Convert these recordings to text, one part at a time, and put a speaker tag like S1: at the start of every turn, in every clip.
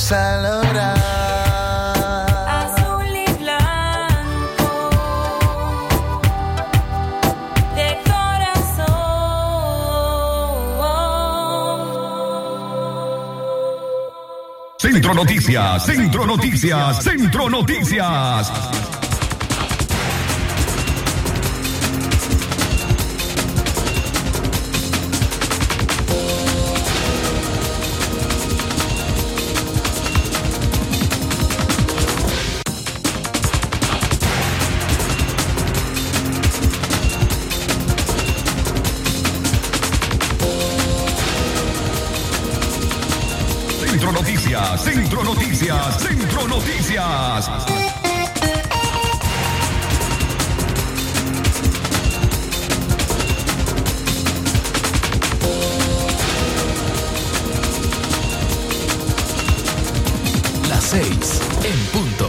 S1: Vamos a lograr.
S2: Azul y blanco de corazón.
S3: Centro Noticias, Centro Noticias, Centro Noticias.
S4: 6 en punto.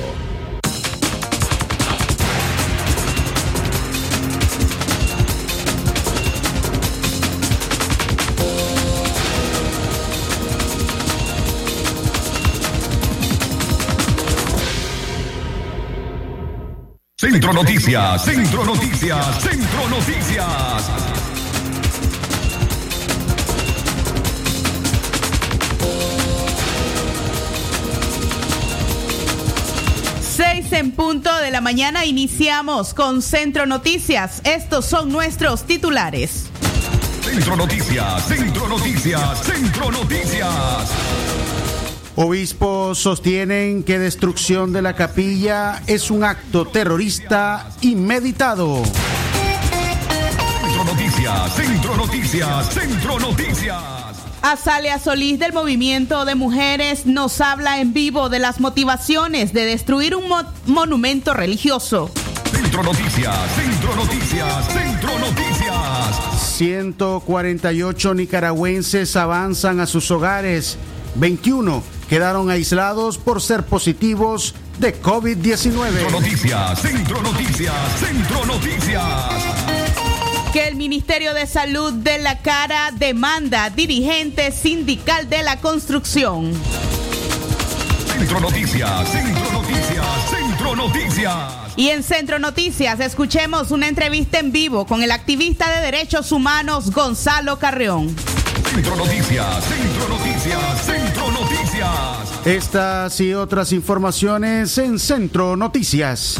S3: Centro Noticias, Centro Noticias, Centro Noticias.
S5: En punto de la mañana iniciamos con Centro Noticias. Estos son nuestros titulares.
S3: Centro Noticias, Centro Noticias, Centro Noticias.
S6: Obispos sostienen que destrucción de la capilla es un acto terrorista inmeditado.
S3: Centro Noticias, Centro Noticias, Centro Noticias.
S5: Azalea Solís del Movimiento de Mujeres nos habla en vivo de las motivaciones de destruir un mo- monumento religioso.
S3: Centro Noticias, Centro Noticias, Centro Noticias.
S6: 148 nicaragüenses avanzan a sus hogares. 21 quedaron aislados por ser positivos de
S3: Centro
S6: COVID-19.
S3: Noticias, Centro Noticias, Centro Noticias.
S5: Que el Ministerio de Salud de la Cara demanda dirigente sindical de la construcción.
S3: Centro Noticias, Centro Noticias, Centro Noticias.
S5: Y en Centro Noticias escuchemos una entrevista en vivo con el activista de derechos humanos Gonzalo Carreón.
S3: Centro Noticias, Centro Noticias, Centro Noticias.
S6: Estas y otras informaciones en Centro Noticias.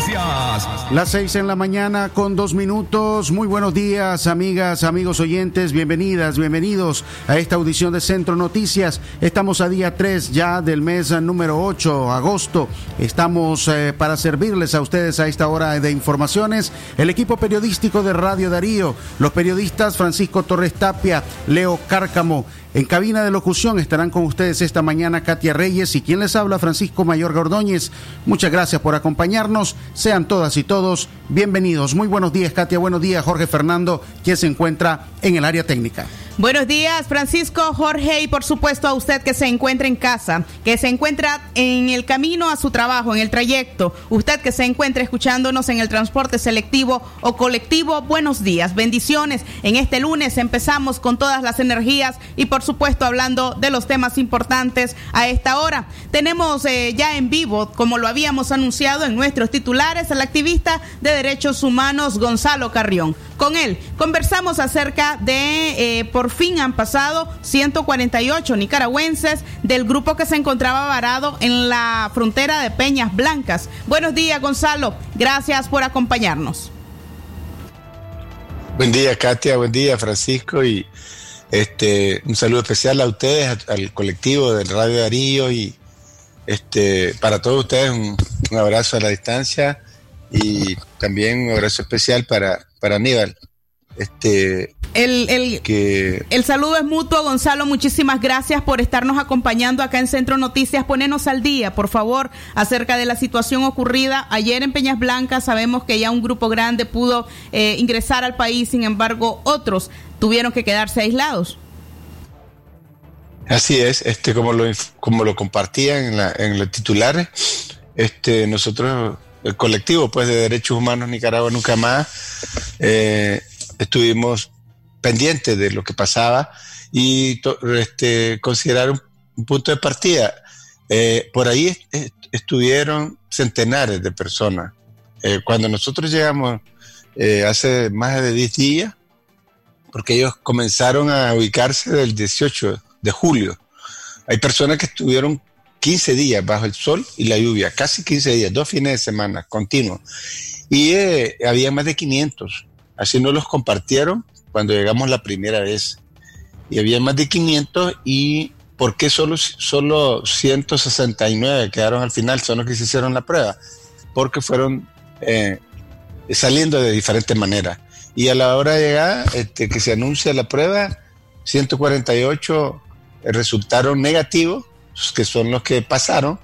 S6: Las seis en la mañana con dos minutos. Muy buenos días, amigas, amigos oyentes. Bienvenidas, bienvenidos a esta audición de Centro Noticias. Estamos a día 3 ya del mes número 8, agosto. Estamos eh, para servirles a ustedes a esta hora de informaciones. El equipo periodístico de Radio Darío, los periodistas Francisco Torres Tapia, Leo Cárcamo. En cabina de locución estarán con ustedes esta mañana Katia Reyes y quien les habla Francisco Mayor Gordóñez. Muchas gracias por acompañarnos. Sean todas y todos bienvenidos. Muy buenos días Katia, buenos días Jorge Fernando, quien se encuentra en el área técnica.
S5: Buenos días, Francisco, Jorge y por supuesto a usted que se encuentra en casa, que se encuentra en el camino a su trabajo, en el trayecto, usted que se encuentra escuchándonos en el transporte selectivo o colectivo, buenos días, bendiciones. En este lunes empezamos con todas las energías y por supuesto hablando de los temas importantes a esta hora. Tenemos eh, ya en vivo, como lo habíamos anunciado en nuestros titulares, al activista de derechos humanos Gonzalo Carrión. Con él conversamos acerca de... Eh, por fin han pasado 148 nicaragüenses del grupo que se encontraba varado en la frontera de Peñas Blancas. Buenos días, Gonzalo. Gracias por acompañarnos.
S7: Buen día, Katia. Buen día, Francisco. Y este un saludo especial a ustedes, al colectivo del Radio Darío y este para todos ustedes un, un abrazo a la distancia y también un abrazo especial para, para Aníbal. Este,
S5: el, el,
S7: que...
S5: el saludo es mutuo, Gonzalo. Muchísimas gracias por estarnos acompañando acá en Centro Noticias. Ponenos al día, por favor, acerca de la situación ocurrida ayer en Peñas Blancas. Sabemos que ya un grupo grande pudo eh, ingresar al país, sin embargo, otros tuvieron que quedarse aislados.
S7: Así es, este, como lo, como lo compartían en, la, en los titulares, este, nosotros, el colectivo pues, de Derechos Humanos Nicaragua Nunca Más, eh, estuvimos pendientes de lo que pasaba y este, considerar un, un, punto de partida. Eh, por ahí est estuvieron centenares de personas. Eh, cuando nosotros llegamos eh, hace más de 10 días, porque ellos comenzaron a ubicarse del 18 de julio, hay personas que estuvieron 15 días bajo el sol y la lluvia, casi 15 días, dos fines de semana continuos. Y había más de 500. Así nos los compartieron cuando llegamos la primera vez. Y había más de 500 y ¿por qué solo, solo 169 quedaron al final? Son los que se hicieron la prueba. Porque fueron eh, saliendo de diferentes maneras. Y a la hora de llegar, este, que se anuncia la prueba, 148 resultaron negativos, que son los que pasaron,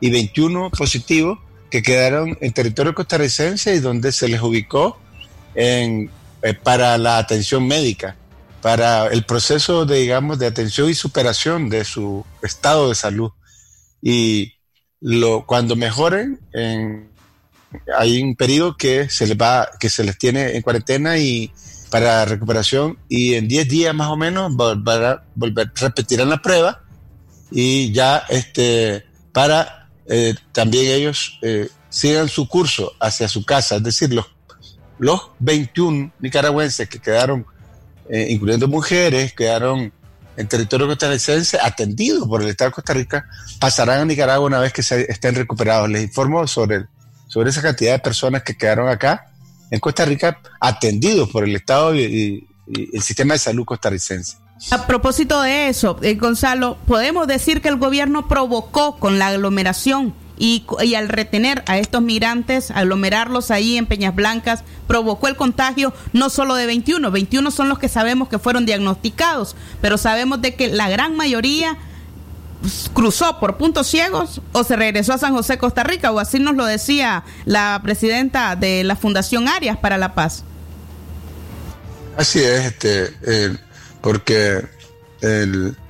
S7: y 21 positivos que quedaron en territorio costarricense y donde se les ubicó en, eh, para la atención médica, para el proceso de, digamos, de atención y superación de su estado de salud. Y cuando mejoren, en, hay un periodo que se les va, que se les tiene en cuarentena y para recuperación y en 10 días más o menos volver, volver, repetirán la prueba y ya este para eh, también ellos eh, sigan su curso hacia su casa, es decir, los, los 21 nicaragüenses que quedaron, eh, incluyendo mujeres, quedaron en territorio costarricense atendidos por el Estado de Costa Rica, pasarán a Nicaragua una vez que se estén recuperados. Les informo sobre, sobre esa cantidad de personas que quedaron acá en Costa Rica atendidos por el Estado y, el sistema de salud costarricense.
S5: A propósito de eso, eh, Gonzalo, podemos decir que el gobierno provocó con la aglomeración y, al retener a estos migrantes, aglomerarlos ahí en Peñas Blancas, provocó el contagio no solo de 21, 21 son los que sabemos que fueron diagnosticados, pero sabemos de que la gran mayoría cruzó por puntos ciegos o se regresó a San José, Costa Rica, o así nos lo decía la presidenta de la Fundación Arias para la Paz.
S7: Así es, este, eh, porque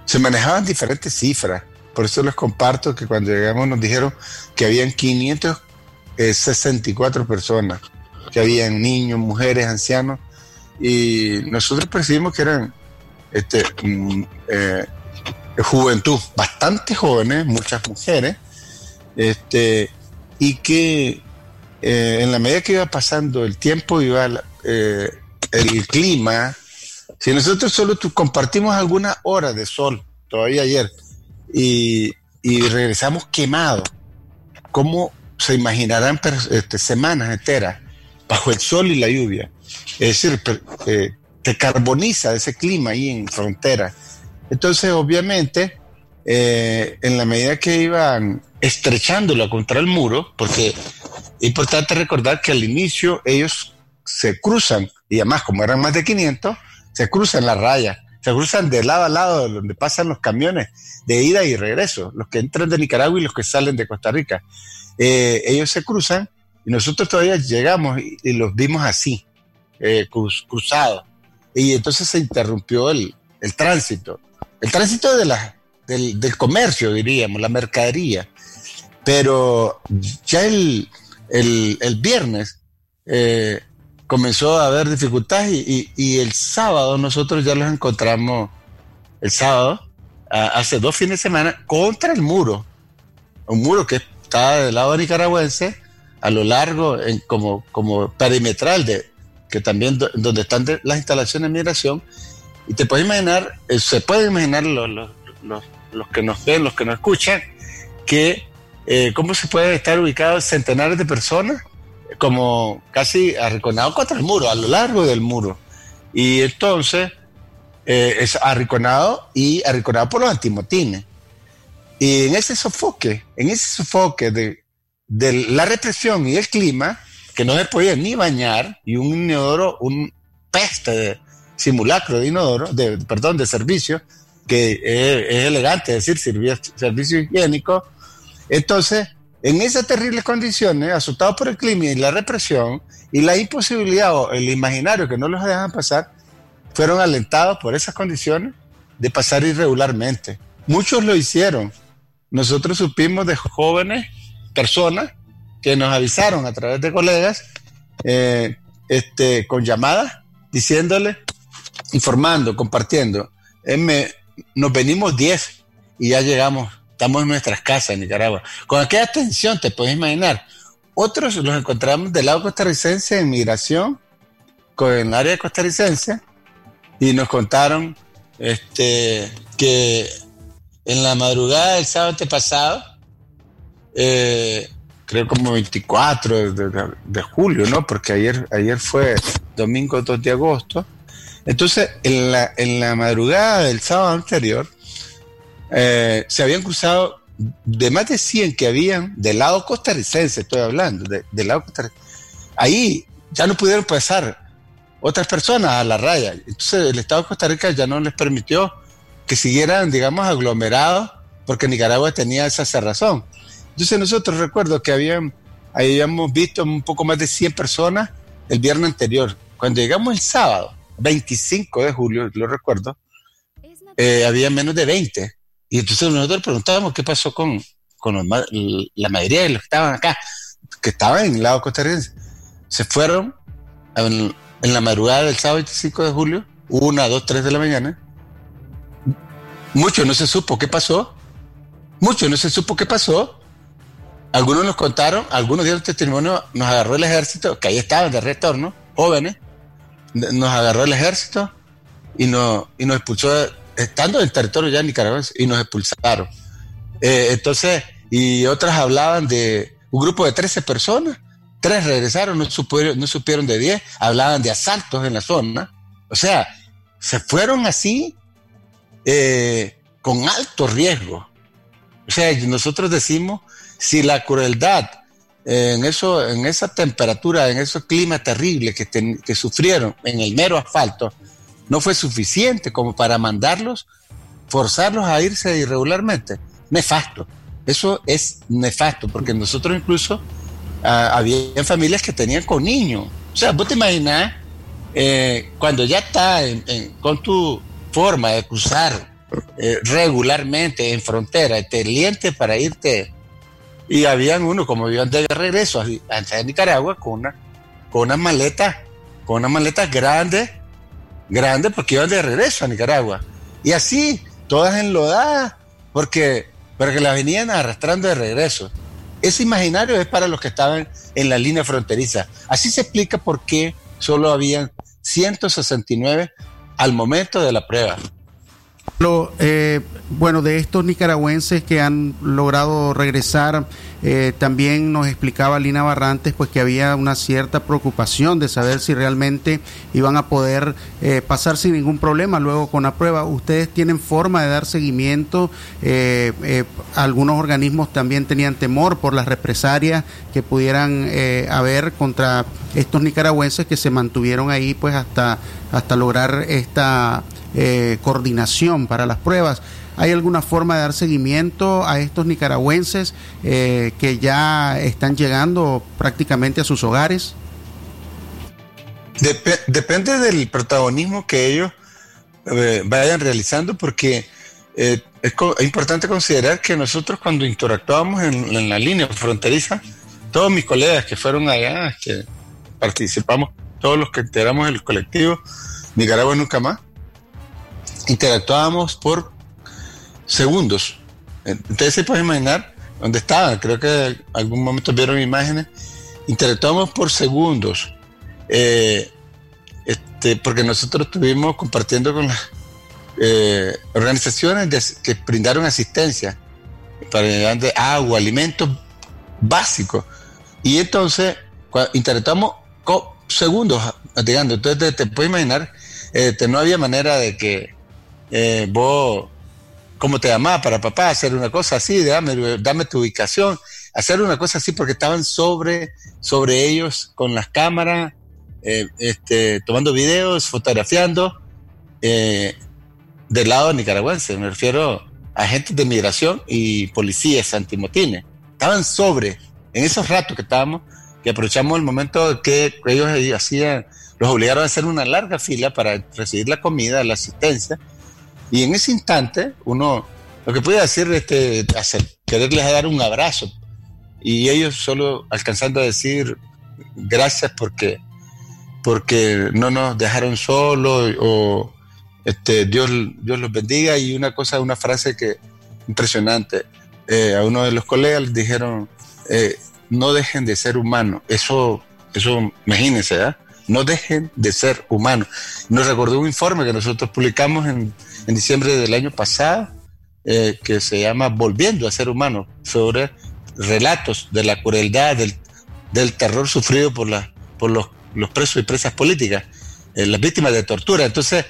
S7: se manejaban diferentes cifras. Por eso les comparto que cuando llegamos nos dijeron que habían 564 personas, que habían niños, mujeres, ancianos, y nosotros percibimos que eran este, mm, eh, juventud, bastante jóvenes, muchas mujeres, este, y que eh, en la medida que iba pasando el tiempo, iba eh, el clima, si nosotros solo compartimos algunas horas de sol, todavía ayer, y, y regresamos quemados, ¿cómo se imaginarán este, semanas enteras bajo el sol y la lluvia? Es decir, eh, te carboniza ese clima ahí en frontera. Entonces, obviamente, eh, en la medida que iban estrechándolo contra el muro, porque es importante recordar que al inicio ellos se cruzan, y además como eran más de 500, se cruzan la raya, se cruzan de lado a lado donde pasan los camiones de ida y regreso, los que entran de Nicaragua y los que salen de Costa Rica. Eh, ellos se cruzan y nosotros todavía llegamos y, los vimos así, eh, cruz, cruzados. Y entonces se interrumpió el, el tránsito, el tránsito de la, del, del comercio, diríamos, la mercadería. Pero ya el, el, el viernes eh, comenzó a haber dificultades y, y- y el sábado nosotros ya los encontramos, el sábado, hace dos fines de semana, contra el muro. Un muro que está del lado nicaragüense, a lo largo, en, como, como perimetral, de, que también do- donde están las instalaciones de migración. Y te puedes imaginar, eh, se pueden imaginar los, los, los- que nos ven, los que nos escuchan, que eh, cómo se puede estar ubicados centenares de personas como casi arrinconados contra el muro, a lo largo del muro. Y entonces eh, es arrinconado y arrinconado por los antimotines. Y en ese sofoque, en ese sofoque de, de la represión y el clima, que no se podía ni bañar, y un inodoro, un peste de simulacro de inodoro, de, perdón, de servicio, que es, es elegante decir servicio, servicio higiénico. Entonces, en esas terribles condiciones, asustados por el clima y la represión, y la imposibilidad o el imaginario que no los dejan pasar, fueron alentados por esas condiciones de pasar irregularmente. Muchos lo hicieron. Nosotros supimos de jóvenes, personas, que nos avisaron a través de colegas, eh, este, con llamadas, diciéndole, informando, compartiendo. Eh, nos venimos 10 y ya llegamos, estamos en nuestras casas en Nicaragua. Con aquella tensión, te puedes imaginar. Otros los encontramos del lado costarricense en migración, con el área costarricense, y nos contaron este, que en la madrugada del sábado antepasado, eh, creo como 24 de, de- de julio, ¿no? Porque ayer, ayer fue domingo 2 de agosto. Entonces, en la, en la madrugada del sábado anterior, eh, se habían cruzado de más de 100 que habían del lado costarricense, estoy hablando, de- del lado costarricense. Ahí ya no pudieron pasar otras personas a la raya. Entonces, el Estado de Costa Rica ya no les permitió que siguieran, digamos, aglomerados, porque Nicaragua tenía esa cerrazón. Entonces, nosotros recuerdo que habían, habíamos visto un poco más de 100 personas el viernes anterior. Cuando llegamos el sábado, 25 de julio, lo recuerdo, eh, había menos de 20. Y entonces nosotros preguntábamos qué pasó con, con la mayoría de los que estaban acá, que estaban en el lado costarricense. Se fueron en, en la madrugada del sábado 25 de julio, una, dos, tres de la mañana. Mucho no se supo qué pasó. Mucho no se supo qué pasó. Algunos nos contaron, algunos dieron testimonio, nos agarró el ejército, que ahí estaban de retorno, jóvenes, nos agarró el ejército y nos, y nos expulsó, estando en el territorio ya nicaragüense, y nos expulsaron. Eh, entonces, y otras hablaban de un grupo de 13 personas, tres regresaron, no supieron, no supieron de 10, hablaban de asaltos en la zona. O sea, se fueron así eh, con alto riesgo. O sea, nosotros decimos, si la crueldad en, eso, en esa temperatura, en esos climas terribles que, que sufrieron en el mero asfalto, no fue suficiente como para mandarlos, forzarlos a irse irregularmente. Nefasto. Eso es nefasto, porque nosotros incluso ah, había familias que tenían con niños. O sea, vos te imaginas eh, cuando ya está en- en- con tu forma de cruzar eh, regularmente en frontera, te liente para irte. Y habían uno, como iban de regreso así, hacia Nicaragua, con una, con con unas maletas grandes, grandes, porque iban de regreso a Nicaragua. Y así, todas enlodadas, porque, porque las venían arrastrando de regreso. Ese imaginario es para los que estaban en la línea fronteriza. Así se explica por qué solo habían 169 al momento de la prueba.
S6: Lo, eh, bueno, de estos nicaragüenses que han logrado regresar, eh, también nos explicaba Lina Barrantes, pues que había una cierta preocupación de saber si realmente iban a poder eh, pasar sin ningún problema luego con la prueba. ¿Ustedes tienen forma de dar seguimiento? Eh, eh, algunos organismos también tenían temor por las represalias que pudieran haber contra estos nicaragüenses que se mantuvieron ahí pues hasta, hasta lograr esta coordinación para las pruebas. ¿Hay alguna forma de dar seguimiento a estos nicaragüenses eh, que ya están llegando prácticamente a sus hogares?
S7: Dep- depende del protagonismo que ellos eh, vayan realizando porque eh, es, importante considerar que nosotros cuando interactuábamos en, en la línea fronteriza, todos mis colegas que fueron allá, que participamos, todos los que integramos el colectivo Nicaragua Nunca Más, interactuábamos por segundos. Ustedes se pueden imaginar dónde estaban, creo que algún momento vieron imágenes, interactuábamos por segundos. Eh, este, porque nosotros estuvimos compartiendo con las eh, organizaciones que brindaron asistencia para llevar de agua, alimentos básicos. Y entonces interactuamos segundos, digamos. Entonces te, puedes imaginar, este, no había manera de que eh, vos, como te llamaba para papá, hacer una cosa así, dame, dame tu ubicación, hacer una cosa así porque estaban sobre, sobre ellos con las cámaras, eh, este, tomando videos, fotografiando, eh, del lado nicaragüense, me refiero a agentes de migración y policías antimotines. Estaban sobre, en esos ratos que estábamos, que aprovechamos el momento que ellos hacían, los obligaron a hacer una larga fila para recibir la comida, la asistencia, y en ese instante uno, lo que puede hacer este, hacer, quererles dar un abrazo, y ellos solo alcanzando a decir gracias porque, porque no nos dejaron solos o este, Dios, Dios los bendiga y una cosa, una frase que impresionante. Eh, a uno de los colegas les dijeron, eh, no dejen de ser humanos. Eso, eso, imagínense, ¿verdad? No dejen de ser humanos. Nos recordó un informe que nosotros publicamos en, en diciembre del año pasado, eh, que se llama Volviendo a ser humano, sobre relatos de la crueldad, del, del terror sufrido por, la, por los, los presos y presas políticas, eh, las víctimas de tortura. Entonces,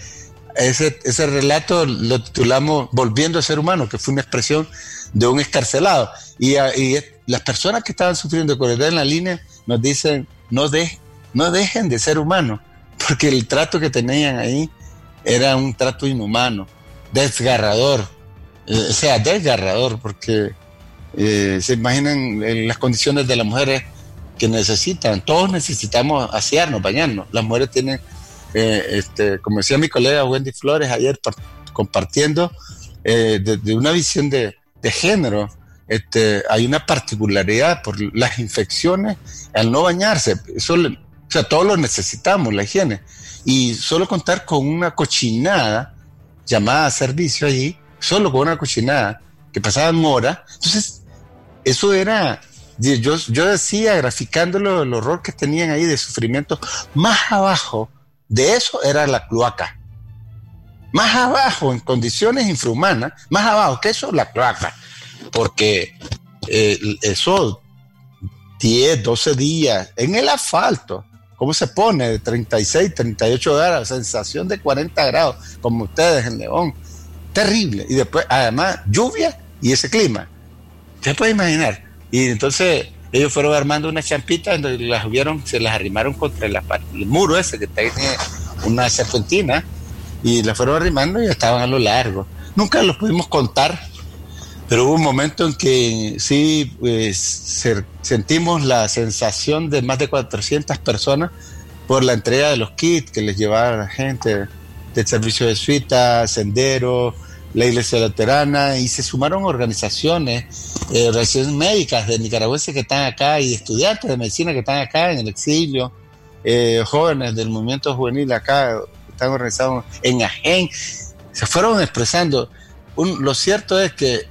S7: ese, ese relato lo titulamos Volviendo a ser humano, que fue una expresión de un escarcelado. Y, a- y las personas que estaban sufriendo crueldad en la línea nos dicen, no, de, no dejen de ser humanos, porque el trato que tenían ahí era un trato inhumano, desgarrador, eh, o sea, desgarrador, porque eh, se imaginan eh, las condiciones de las mujeres que necesitan, todos necesitamos asearnos, bañarnos, las mujeres tienen eh, este, como decía mi colega Wendy Flores ayer par- compartiendo eh, de, una visión de, género, este, hay una particularidad por las infecciones al no bañarse. O sea, todos lo necesitamos, la higiene. Y solo contar con una cochinada llamada servicio allí, solo con una cochinada que pasaban horas. Entonces, eso era, yo, yo decía, graficándolo, el horror que tenían ahí de sufrimiento, más abajo de eso era la cloaca. Más abajo, en condiciones infrahumanas, más abajo que eso, la cloaca. Porque eh, eso, 10, 12 días en el asfalto, ¿cómo se pone? De 36, 38 grados, sensación de 40 grados, como ustedes en León. Terrible. Y después, además, lluvia y ese clima. ¿Se puede imaginar? Y entonces ellos fueron armando unas champitas, donde las vieron, se las arrimaron contra el muro ese que tiene una serpentina, y las fueron arrimando y estaban a lo largo. Nunca los pudimos contar, pero hubo un momento en que sí pues, se- sentimos la sensación de más de 400 personas por la entrega de los kits que les llevaba la gente del servicio de suita, Sendero, la Iglesia Luterana, y se sumaron organizaciones, eh, organizaciones médicas de nicaragüenses que están acá y estudiantes de medicina que están acá en el exilio, eh, jóvenes del movimiento juvenil acá, están organizados en Agen, se fueron expresando. Lo cierto es que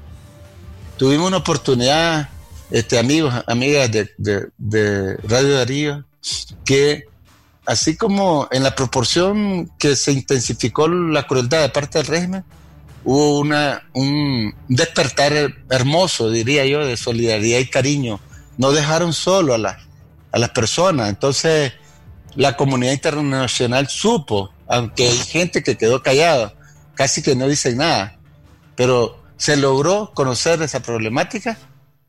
S7: tuvimos una oportunidad, este, amigos, amigas de, de- de Radio Darío, que así como en la proporción que se intensificó la crueldad de parte del régimen, hubo una, un despertar hermoso, diría yo, de solidaridad y cariño. No dejaron solo a, la- a las personas. Entonces, la comunidad internacional supo, aunque hay gente que quedó callada, casi que no dicen nada, pero se logró conocer esa problemática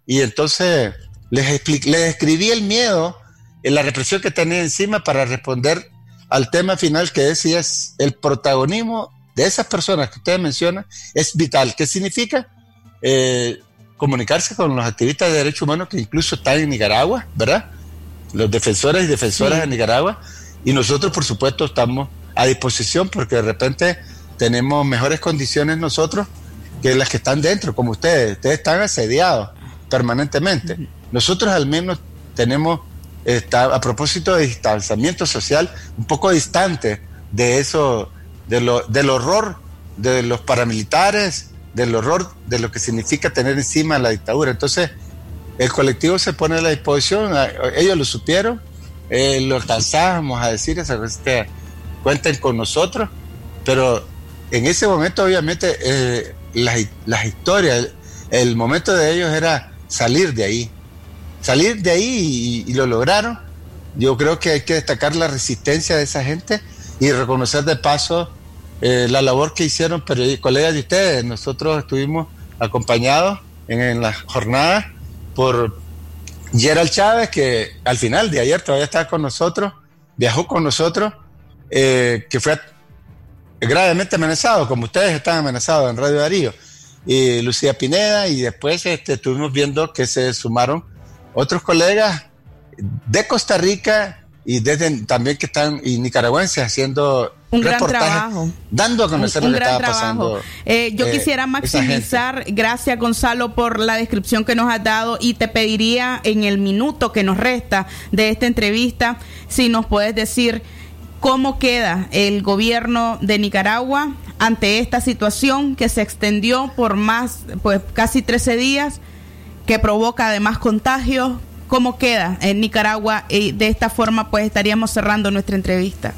S7: y entonces les, les describí el miedo y la represión que tenía encima para responder al tema final que decía es el protagonismo de esas personas que ustedes mencionan es vital. ¿Qué significa? Eh, comunicarse con los activistas de derechos humanos que incluso están en Nicaragua, ¿verdad? Los defensores y defensoras
S5: Sí.
S7: de Nicaragua. Y nosotros, por supuesto, estamos a disposición porque de repente tenemos mejores condiciones nosotros que las que están dentro, como ustedes. Ustedes están asediados permanentemente. Nosotros al menos tenemos, está, a propósito de distanciamiento social, un poco distante de eso, de lo, del horror de los paramilitares, del horror de lo que significa tener encima la dictadura. Entonces, el colectivo se pone a la disposición, ellos lo supieron, eh, lo alcanzábamos a decir, esa cuenten con nosotros, pero en ese momento obviamente eh, las, las, historias, el, momento de ellos era salir de ahí, salir de ahí y, lo lograron. Yo creo que hay que destacar la resistencia de esa gente y reconocer de paso eh, la labor que hicieron pero, colegas de ustedes. Nosotros estuvimos acompañados en, en la jornada por Gerald Chávez, que al final de ayer todavía estaba con nosotros, viajó con nosotros, eh, que fue gravemente amenazado, como ustedes están amenazados en Radio Darío, y Lucía Pineda, y después este, estuvimos viendo que se sumaron otros colegas de Costa Rica y desde también que están y nicaragüenses haciendo
S5: un gran trabajo.
S7: Dando a conocer
S5: un,
S7: lo que
S5: gran
S7: estaba
S5: trabajo.
S7: pasando.
S5: Eh, yo
S7: eh,
S5: quisiera maximizar, gracias Gonzalo por la descripción que nos has dado y te pediría en el minuto que nos resta de esta entrevista si nos puedes decir cómo queda el gobierno de Nicaragua ante esta situación que se extendió por más, pues casi 13 días, que provoca además contagios. ¿Cómo queda en Nicaragua? Y de esta forma, pues estaríamos cerrando nuestra entrevista.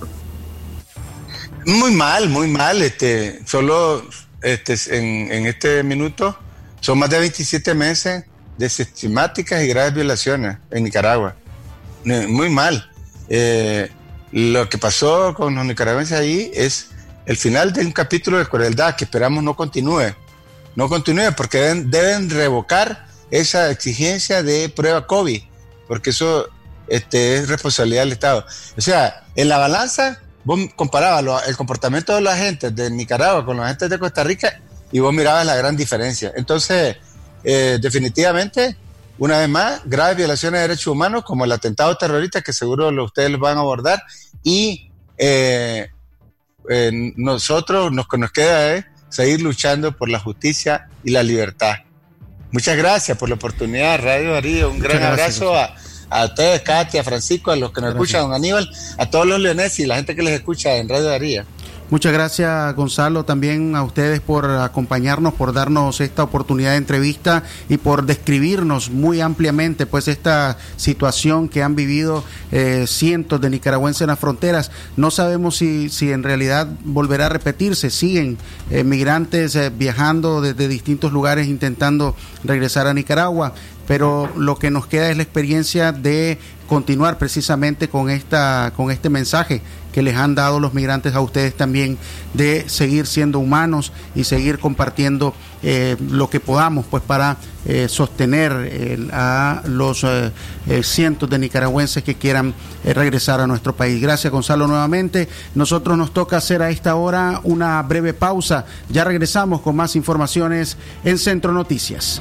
S7: Muy mal, muy mal. Este, solo este, en, en este minuto son más de 27 meses de sistemáticas y graves violaciones en Nicaragua. Muy mal. Eh, lo que pasó con los nicaragüenses ahí es el final de un capítulo de crueldad que esperamos no continúe. No continúe porque deben, revocar esa exigencia de prueba COVID, porque eso este, es responsabilidad del Estado. O sea, en la balanza vos comparabas el comportamiento de la gente de Nicaragua con la gente de Costa Rica y vos mirabas la gran diferencia. Entonces, eh, definitivamente, una vez más, graves violaciones de derechos humanos como el atentado terrorista que seguro lo, ustedes lo van a abordar y eh, eh, nosotros lo que nos queda es seguir luchando por la justicia y la libertad. Muchas gracias por la oportunidad, Radio Darío. Un gran abrazo a a ustedes, Katia, a Francisco, a los que nos escuchan, don Aníbal, a todos los leoneses y la gente que les escucha en Radio Daría.
S6: Muchas gracias, Gonzalo, también a ustedes por acompañarnos, por darnos esta oportunidad de entrevista y por describirnos muy ampliamente pues esta situación que han vivido eh, cientos de nicaragüenses en las fronteras. No sabemos si, si en realidad volverá a repetirse. Siguen eh, migrantes eh, viajando desde distintos lugares intentando regresar a Nicaragua pero lo que nos queda es la experiencia de continuar precisamente con esta con este mensaje que les han dado los migrantes a ustedes también de seguir siendo humanos y seguir compartiendo eh, lo que podamos pues para eh, sostener eh, a los cientos de nicaragüenses que quieran regresar a nuestro país. Gracias Gonzalo nuevamente. Nosotros nos toca hacer a esta hora una breve pausa. Ya regresamos con más informaciones en Centro Noticias.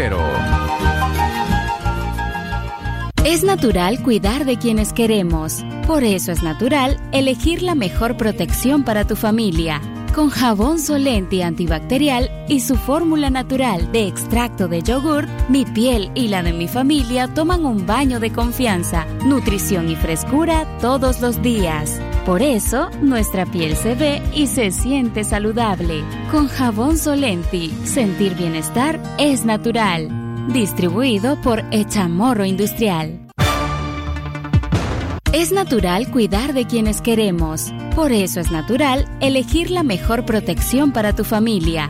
S8: es natural cuidar de quienes queremos. Por eso es natural elegir la mejor protección para tu familia. Con jabón solente antibacterial y su fórmula natural de extracto de yogur, mi piel y la de mi familia toman un baño de confianza, nutrición y frescura todos los días. Por eso, nuestra piel se ve y se siente saludable. Con jabón Solenti, sentir bienestar es natural. Distribuido por Echamorro Industrial. Es natural cuidar de quienes queremos. Por eso es natural elegir la mejor protección para tu familia.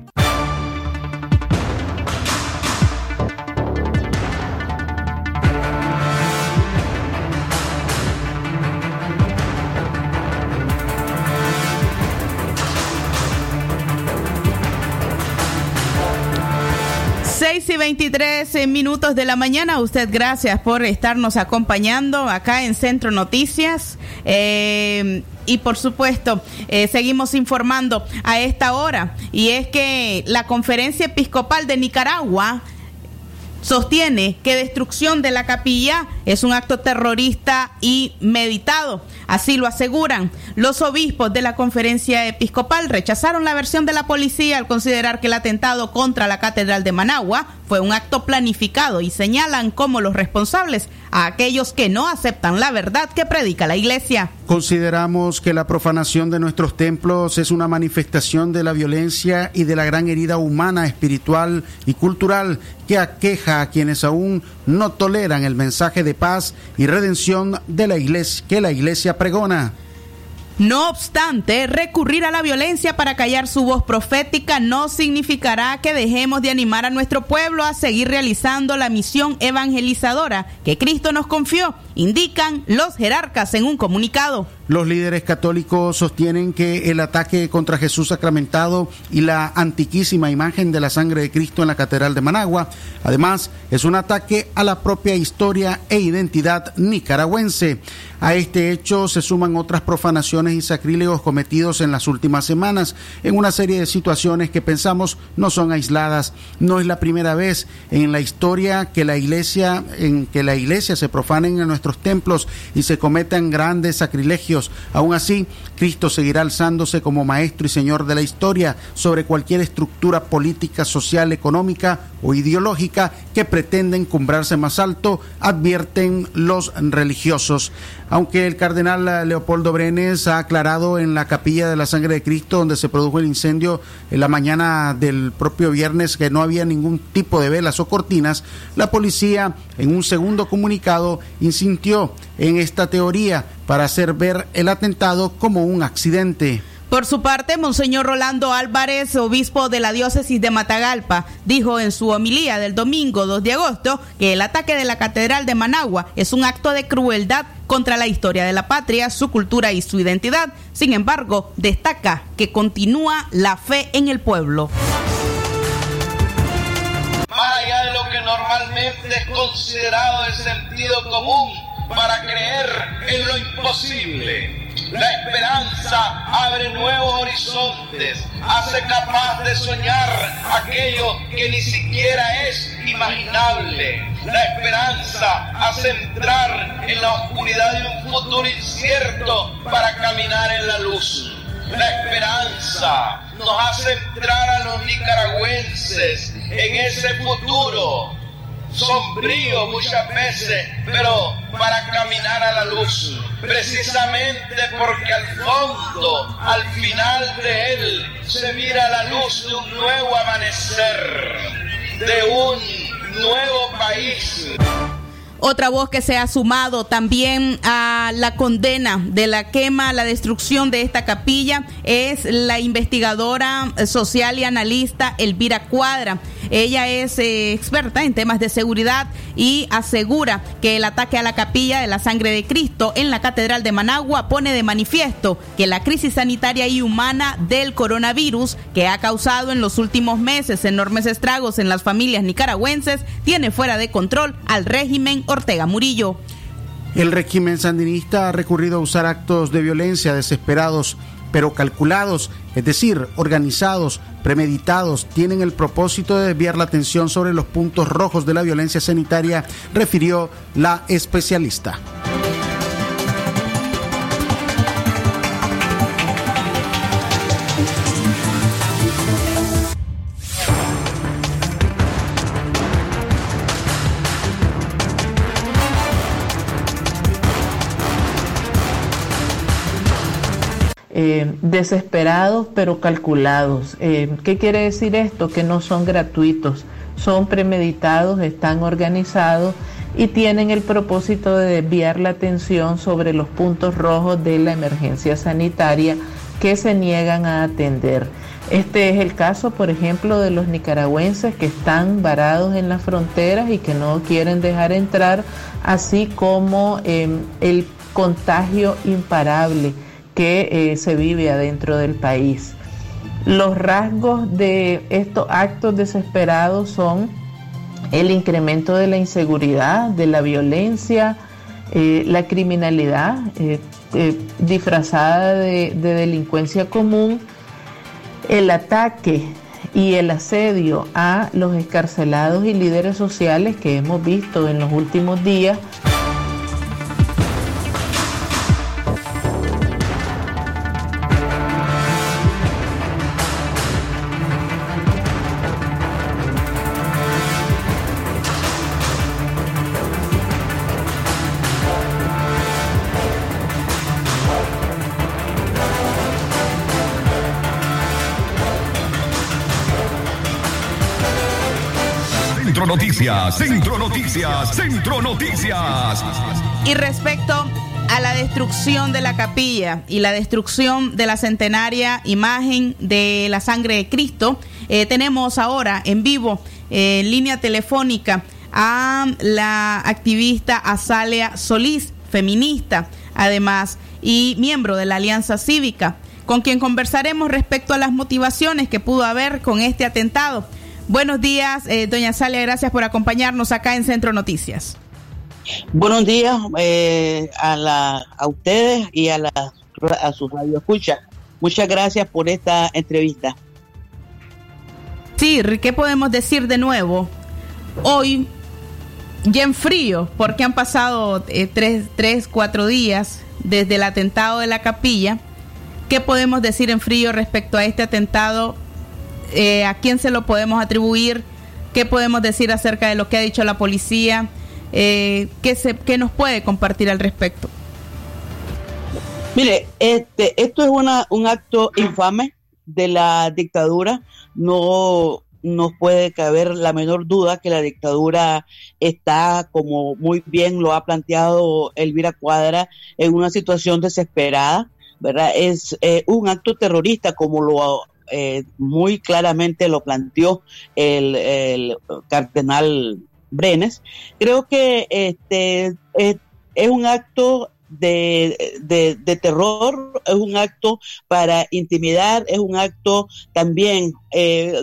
S5: 23 eh, minutos de la mañana. Usted, gracias por estarnos acompañando acá en Centro Noticias. Eh, y por supuesto, eh, seguimos informando a esta hora. Y es que la Conferencia Episcopal de Nicaragua sostiene que destrucción de la capilla es un acto terrorista y meditado. Así lo aseguran. Los obispos de la conferencia episcopal rechazaron la versión de la policía al considerar que el atentado contra la Catedral de Managua fue un acto planificado y señalan como los responsables a aquellos que no aceptan la verdad que predica la Iglesia.
S6: Consideramos que la profanación de nuestros templos es una manifestación de la violencia y de la gran herida humana, espiritual y cultural que aqueja a quienes aún no toleran el mensaje de paz y redención de la iglesia que la iglesia pregona.
S5: No obstante, recurrir a la violencia para callar su voz profética no significará que dejemos de animar a nuestro pueblo a seguir realizando la misión evangelizadora que Cristo nos confió, indican los jerarcas en un comunicado.
S6: Los líderes católicos sostienen que el ataque contra Jesús sacramentado y la antiquísima imagen de la sangre de Cristo en la Catedral de Managua, además, es un ataque a la propia historia e identidad nicaragüense. A este hecho se suman otras profanaciones y sacrílegos cometidos en las últimas semanas, en una serie de situaciones que pensamos no son aisladas. No es la primera vez en la historia que la iglesia, en que la iglesia se profanen en nuestros templos y se cometan grandes sacrilegios. Aún así, Cristo seguirá alzándose como maestro y señor de la historia sobre cualquier estructura política, social, económica o ideológica que pretenda encumbrarse más alto, advierten los religiosos. Aunque el cardenal Leopoldo Brenes ha aclarado en la capilla de la sangre de Cristo, donde se produjo el incendio en la mañana del propio viernes, que no había ningún tipo de velas o cortinas, la policía, en un segundo comunicado, insintió en esta teoría para hacer ver el atentado como un accidente.
S5: Por su parte, Monseñor Rolando Álvarez, obispo de la diócesis de Matagalpa, dijo en su homilía del domingo 2 de agosto que el ataque de la Catedral de Managua es un acto de crueldad contra la historia de la patria, su cultura y su identidad. Sin embargo, destaca que continúa la fe en el pueblo.
S9: Más allá de lo que normalmente es considerado el sentido común para creer en lo imposible. La esperanza abre nuevos horizontes, hace capaz de soñar aquello que ni siquiera es imaginable. La esperanza hace entrar en la oscuridad de un futuro incierto para caminar en la luz. La esperanza nos hace entrar a los nicaragüenses en ese futuro sombrío muchas veces, pero para caminar a la luz, precisamente porque al fondo, al final de él, se mira la luz de un nuevo amanecer, de un nuevo país.
S5: Otra voz que se ha sumado también a la condena de la quema, la destrucción de esta capilla es la investigadora social y analista Elvira Cuadra. Ella es eh, experta en temas de seguridad y asegura que el ataque a la capilla de la sangre de Cristo en la Catedral de Managua pone de manifiesto que la crisis sanitaria y humana del coronavirus que ha causado en los últimos meses enormes estragos en las familias nicaragüenses tiene fuera de control al régimen Ortega Murillo.
S6: El régimen sandinista ha recurrido a usar actos de violencia desesperados pero calculados, es decir, organizados, premeditados, tienen el propósito de desviar la atención sobre los puntos rojos de la violencia sanitaria, refirió la especialista.
S10: Eh, desesperados pero calculados. Eh, ¿Qué quiere decir esto? Que no son gratuitos, son premeditados, están organizados y tienen el propósito de desviar la atención sobre los puntos rojos de la emergencia sanitaria que se niegan a atender. Este es el caso, por ejemplo, de los nicaragüenses que están varados en las fronteras y que no quieren dejar entrar, así como eh, el contagio imparable que eh, se vive adentro del país. Los rasgos de estos actos desesperados son el incremento de la inseguridad, de la violencia, eh, la criminalidad eh, disfrazada de, de delincuencia común, el ataque y el asedio a los escarcelados y líderes sociales que hemos visto en los últimos días.
S3: Noticias, Centro Noticias, Centro Noticias.
S5: Y respecto a la destrucción de la capilla y la destrucción de la centenaria imagen de la sangre de Cristo, eh, tenemos ahora en vivo, eh, en línea telefónica, a la activista Azalea Solís, feminista, además, y miembro de la Alianza Cívica, con quien conversaremos respecto a las motivaciones que pudo haber con este atentado. Buenos días, eh, doña Salia, gracias por acompañarnos acá en Centro Noticias.
S11: Buenos días eh, a, la, a ustedes y a, la, a sus radioescuchas. Muchas gracias por esta entrevista.
S5: Sí, ¿qué podemos decir de nuevo? Hoy, ya en frío, porque han pasado eh, tres, tres, cuatro días desde el atentado de la capilla. ¿Qué podemos decir en frío respecto a este atentado eh, a quién se lo podemos atribuir, qué podemos decir acerca de lo que ha dicho la policía, eh, ¿qué, se, nos puede compartir al respecto.
S11: Mire, este, esto es una, un acto infame de la dictadura. No no puede caber la menor duda que la dictadura está, como muy bien lo ha planteado Elvira Cuadra, en una situación desesperada. ¿verdad? Es eh, un acto terrorista, como lo eh, muy claramente lo planteó el, el cardenal Brenes. Creo que este es, un acto de, de, de, terror, es un acto para intimidar, es un acto también, eh,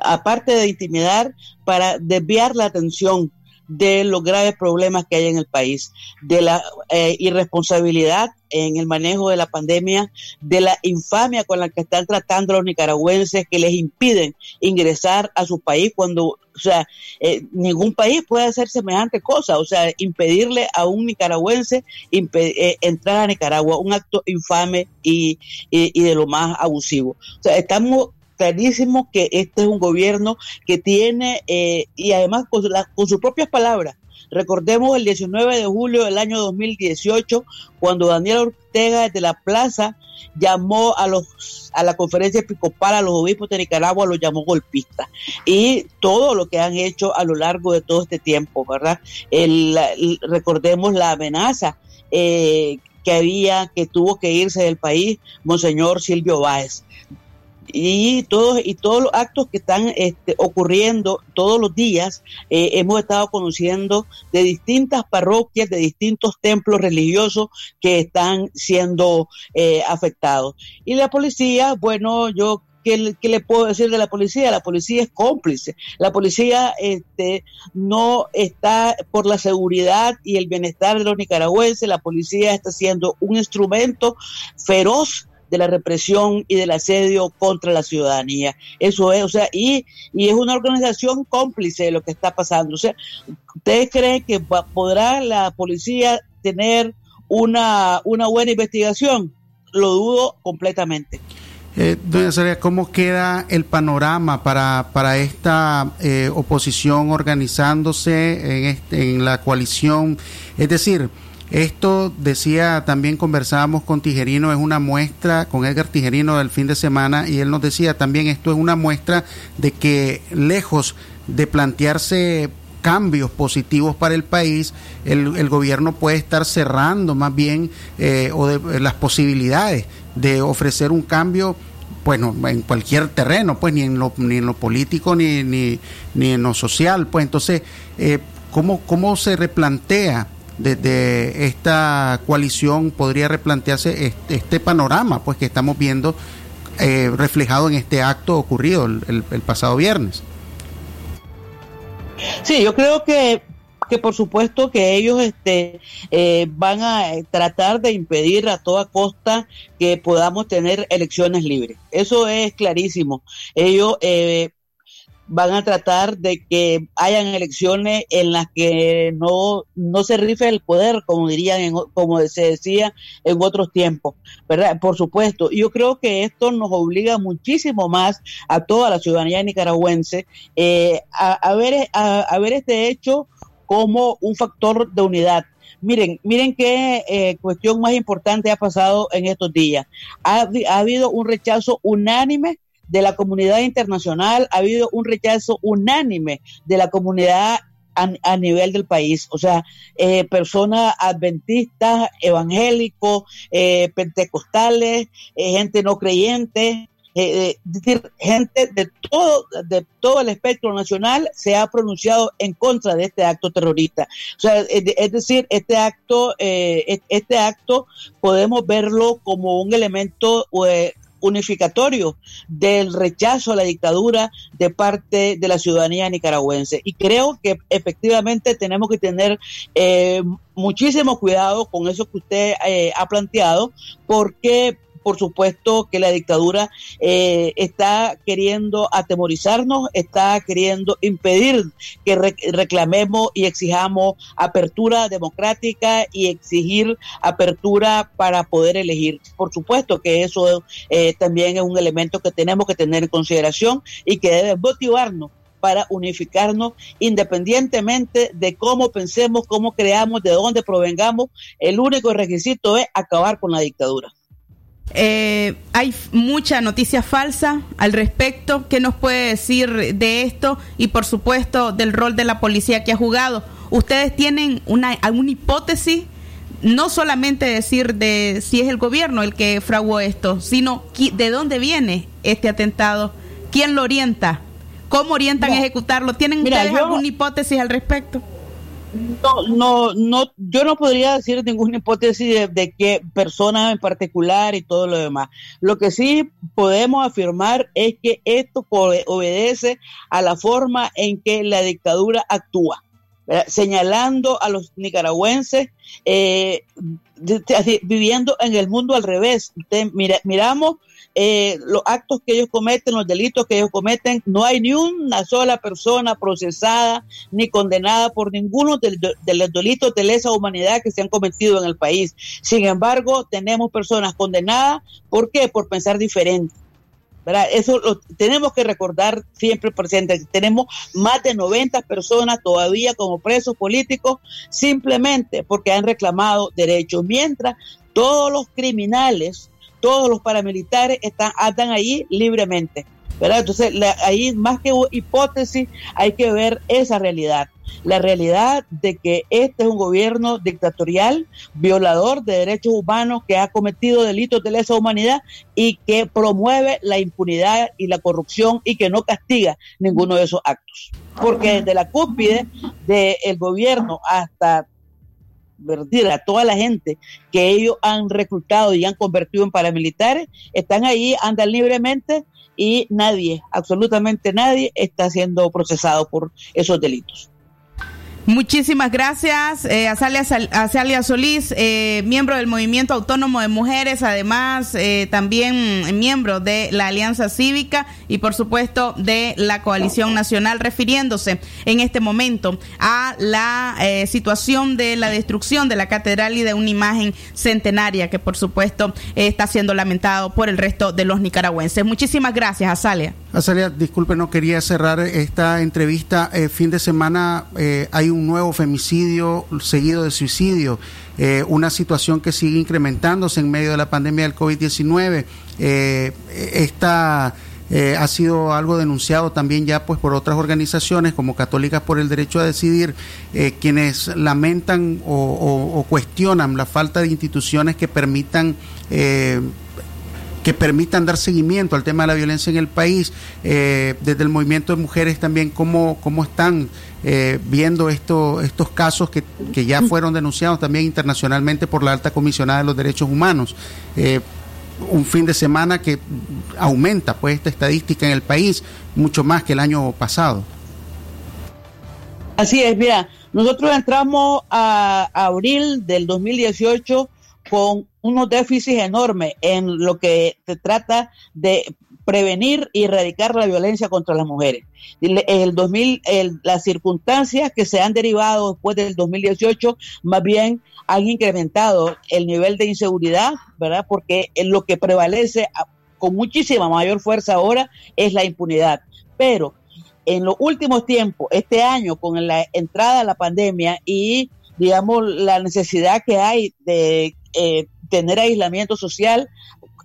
S11: aparte de intimidar, para desviar la atención de los graves problemas que hay en el país, de la eh, irresponsabilidad en el manejo de la pandemia, de la infamia con la que están tratando los nicaragüenses que les impiden ingresar a su país cuando, o sea, eh, ningún país puede hacer semejante cosa, o sea, impedirle a un nicaragüense eh, entrar a Nicaragua, un acto infame y, y, y de lo más abusivo. O sea, estamos clarísimo que este es un gobierno que tiene, eh, y además con, la, con sus propias palabras, Recordemos el 19 de julio del año 2018, cuando Daniel Ortega desde la plaza llamó a los a la conferencia episcopal a los obispos de Nicaragua los llamó golpistas y todo lo que han hecho a lo largo de todo este tiempo, ¿verdad? El, recordemos la amenaza eh, que había que tuvo que irse del país Monseñor Silvio Báez y todos y todos los actos que están este, ocurriendo todos los días eh, hemos estado conociendo de distintas parroquias de distintos templos religiosos que están siendo eh, afectados y la policía bueno yo ¿Qué, ¿qué, le puedo decir de la policía? La policía es cómplice. La policía este, no está por la seguridad y el bienestar de los nicaragüenses. La policía está siendo un instrumento feroz de la represión y del asedio contra la ciudadanía. Eso es, o sea, y, y es una organización cómplice de lo que está pasando. O sea, ¿ustedes creen que podrá la policía tener una, una buena investigación? Lo dudo completamente.
S6: Eh, doña Saria, ¿cómo queda el panorama para, para esta eh, oposición organizándose en, este, en la coalición? Es decir, esto decía, también conversábamos con Tijerino, es una muestra, con Edgar Tijerino del fin de semana, y él nos decía también, esto es una muestra de que lejos de plantearse cambios positivos para el país, el, el gobierno puede estar cerrando más bien eh, o de, las posibilidades de ofrecer un cambio bueno, en cualquier terreno, pues ni en lo, ni en lo político ni, ni, ni en lo social, pues entonces, eh, ¿cómo, ¿cómo se replantea desde esta coalición, podría replantearse este, este panorama, pues que estamos viendo eh, reflejado en este acto ocurrido el, el pasado viernes?
S11: Sí, yo creo que que por supuesto que ellos este, eh, van a tratar de impedir a toda costa que podamos tener elecciones libres. Eso es clarísimo. Ellos eh, van a tratar de que hayan elecciones en las que no, no se rife el poder, como dirían, como se decía en otros tiempos, ¿verdad? Por supuesto, yo creo que esto nos obliga muchísimo más a toda la ciudadanía nicaragüense eh, a, ver, a ver este hecho como un factor de unidad. Miren, miren qué eh, cuestión más importante ha pasado en estos días. Ha, habido un rechazo unánime de la comunidad internacional, ha habido un rechazo unánime de la comunidad a, nivel del país. O sea, eh, personas adventistas, evangélicos, eh, pentecostales, gente no creyente, eh, decir, gente de todo, de todo el espectro nacional se ha pronunciado en contra de este acto terrorista. O sea, es, decir, este acto, eh, este acto podemos verlo como un elemento eh, unificatorio del rechazo a la dictadura de parte de la ciudadanía nicaragüense. Y creo que efectivamente tenemos que tener eh, muchísimo cuidado con eso que usted eh, ha planteado, porque por supuesto que la dictadura eh, está queriendo atemorizarnos, está queriendo impedir que reclamemos y exijamos apertura democrática y exigir apertura para poder elegir. Por supuesto que eso eh, también es un elemento que tenemos que tener en consideración y que debe motivarnos para unificarnos independientemente de cómo pensemos, cómo creamos, de dónde provengamos. El único requisito es acabar con la dictadura.
S5: Eh, hay mucha noticia falsa al respecto. ¿Qué nos puede decir de esto? Y por supuesto del rol de la policía que ha jugado. ¿Ustedes tienen una, alguna hipótesis? No solamente decir de si es el gobierno el que fraguó esto, sino de dónde viene este atentado, quién lo orienta, cómo orientan a ejecutarlo. ¿Tienen ustedes alguna hipótesis al respecto?
S11: No, no, no, yo no podría decir ninguna hipótesis de, qué persona en particular y todo lo demás. Lo que sí podemos afirmar es que esto obedece a la forma en que la dictadura actúa, señalando a los nicaragüenses eh, viviendo en el mundo al revés. miramos eh, los actos que ellos cometen, los delitos que ellos cometen, no hay ni una sola persona procesada ni condenada por ninguno de, los delitos de lesa humanidad que se han cometido en el país. Sin embargo, tenemos personas condenadas, ¿por qué? Por pensar diferente. ¿Verdad? Eso lo tenemos que recordar siempre presente. Tenemos más de 90 personas todavía como presos políticos simplemente porque han reclamado derechos, mientras todos los criminales todos los paramilitares están, andan ahí libremente. ¿Verdad? Entonces, ahí más que hipótesis, hay que ver esa realidad. La realidad de que este es un gobierno dictatorial, violador de derechos humanos, que ha cometido delitos de lesa humanidad y que promueve la impunidad y la corrupción y que no castiga ninguno de esos actos. Porque desde la cúspide del gobierno hasta a toda la gente que ellos han reclutado y han convertido en paramilitares, están ahí, andan libremente y nadie, absolutamente nadie, está siendo procesado por esos delitos.
S5: Muchísimas gracias, eh, Azalia, Solís, eh, miembro del Movimiento Autónomo de Mujeres, además eh, también miembro de la Alianza Cívica y por supuesto de la Coalición Nacional, refiriéndose en este momento a la eh, situación de la destrucción de la catedral y de una imagen centenaria que por supuesto eh, está siendo lamentado por el resto de los nicaragüenses. Muchísimas gracias, Azalia.
S6: Azalia, disculpe, no quería cerrar esta entrevista. Eh, fin de semana eh, hay un nuevo femicidio seguido de suicidio, eh, una situación que sigue incrementándose en medio de la pandemia del COVID-19. Eh, esta ha sido algo denunciado también ya pues por otras organizaciones como Católicas por el Derecho a Decidir, quienes lamentan o, cuestionan la falta de instituciones que permitan que permitan dar seguimiento al tema de la violencia en el país, eh, desde el movimiento de mujeres también, cómo, cómo están eh, viendo esto, estos casos que, que ya fueron denunciados también internacionalmente por la alta comisionada de los derechos humanos. Eh, un fin de semana que aumenta pues esta estadística en el país mucho más que el año pasado.
S11: Así es, mira, nosotros entramos a abril del 2018 con unos déficits enormes en lo que se trata de prevenir y erradicar la violencia contra las mujeres. El, el 2000, el- las circunstancias que se han derivado después del 2018 más bien han incrementado el nivel de inseguridad, ¿verdad? Porque lo que prevalece con muchísima mayor fuerza ahora es la impunidad. Pero en los últimos tiempos, este año, con la entrada de la pandemia y, digamos, la necesidad que hay de eh, tener aislamiento social,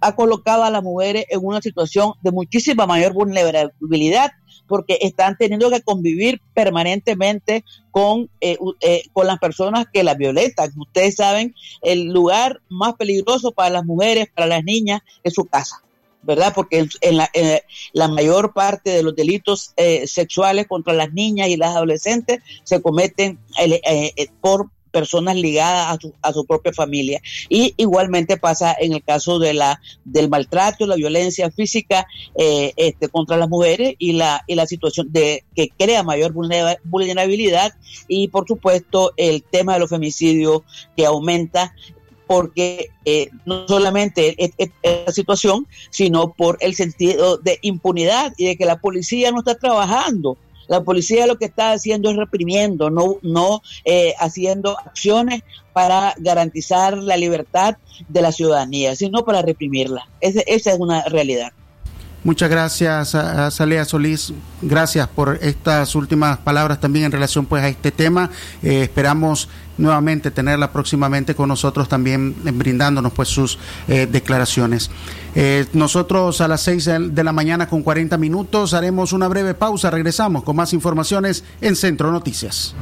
S11: ha colocado a las mujeres en una situación de muchísima mayor vulnerabilidad porque están teniendo que convivir permanentemente con, eh, eh, con las personas que las violentan. Ustedes saben, el lugar más peligroso para las mujeres, para las niñas, es su casa. ¿verdad? Porque en, la, en la mayor parte de los delitos eh, sexuales contra las niñas y las adolescentes se cometen eh, eh, por personas ligadas a su, a su propia familia. Y igualmente pasa en el caso de la, del maltrato, la violencia física eh, este, contra las mujeres y la, y la situación de que crea mayor vulnera- vulnerabilidad y por supuesto el tema de los femicidios que aumenta porque eh, no solamente es, es- es la situación, sino por el sentido de impunidad y de que la policía no está trabajando. La policía lo que está haciendo es reprimiendo, no, no eh, haciendo acciones para garantizar la libertad de la ciudadanía, sino para reprimirla. Ese- esa es una realidad.
S6: Muchas gracias, a- Salea Solís. Gracias por estas últimas palabras también en relación pues a este tema. Eh, esperamos nuevamente tenerla próximamente con nosotros también eh, brindándonos pues sus eh, declaraciones. Eh, nosotros a las 6 de la mañana con 40 minutos haremos una breve pausa. Regresamos con más informaciones en Centro Noticias.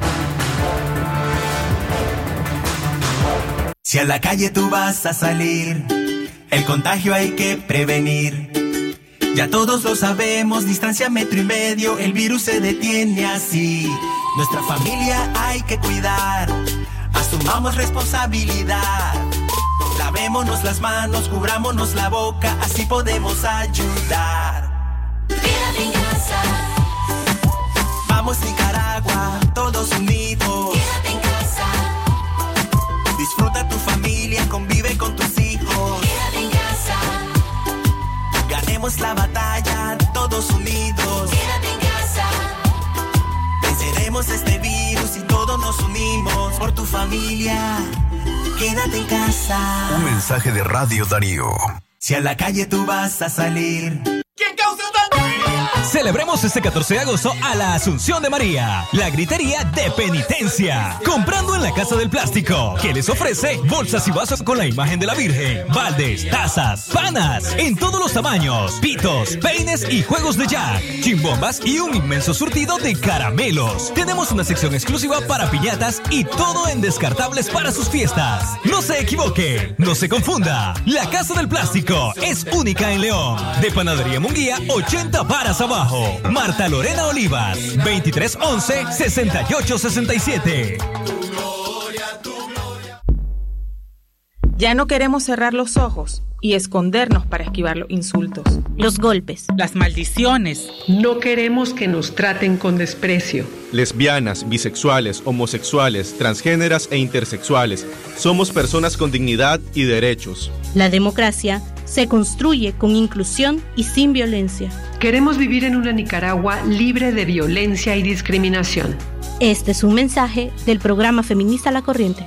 S12: Si a la calle tú vas a salir, el contagio hay que prevenir. Ya todos lo sabemos, distancia metro y medio, el virus se detiene así. Nuestra familia hay que cuidar, asumamos responsabilidad. Lavémonos las manos, cubrámonos la boca, así podemos ayudar.
S2: Quédate en casa,
S12: Vamos Nicaragua, todos unidos.
S2: quédate en casa,
S12: Disfruta tu familia, convive con tus hijos.
S2: quédate en casa,
S12: Ganemos la batalla, todos unidos.
S2: quédate en casa,
S12: Venceremos este virus nos unimos por tu familia. Quédate en casa.
S13: Un mensaje de Radio Darío.
S12: Si a la calle tú vas a salir.
S2: ¿Quién causa
S14: Celebremos este 14 de agosto a la Asunción de María, la gritería de penitencia. Comprando en la Casa del Plástico, que les ofrece bolsas y vasos con la imagen de la Virgen, baldes, tazas, panas, en todos los tamaños, pitos, peines y juegos de jack, chimbombas y un inmenso surtido de caramelos. Tenemos una sección exclusiva para piñatas y todo en descartables para sus fiestas. No se equivoque, no se confunda. La Casa del Plástico es única en León. De Panadería Munguía, 80 varas abajo. Marta Lorena Olivas, 2311-6867.
S15: Ya no queremos cerrar los ojos y escondernos para esquivar los insultos.
S16: Los golpes.
S17: Las maldiciones.
S18: No queremos que nos traten con desprecio.
S19: Lesbianas, bisexuales, homosexuales, transgéneras e intersexuales. Somos personas con dignidad y derechos.
S16: La democracia se construye con inclusión y sin violencia.
S18: Queremos vivir en una Nicaragua libre de violencia y discriminación.
S16: Este es un mensaje del programa feminista La Corriente.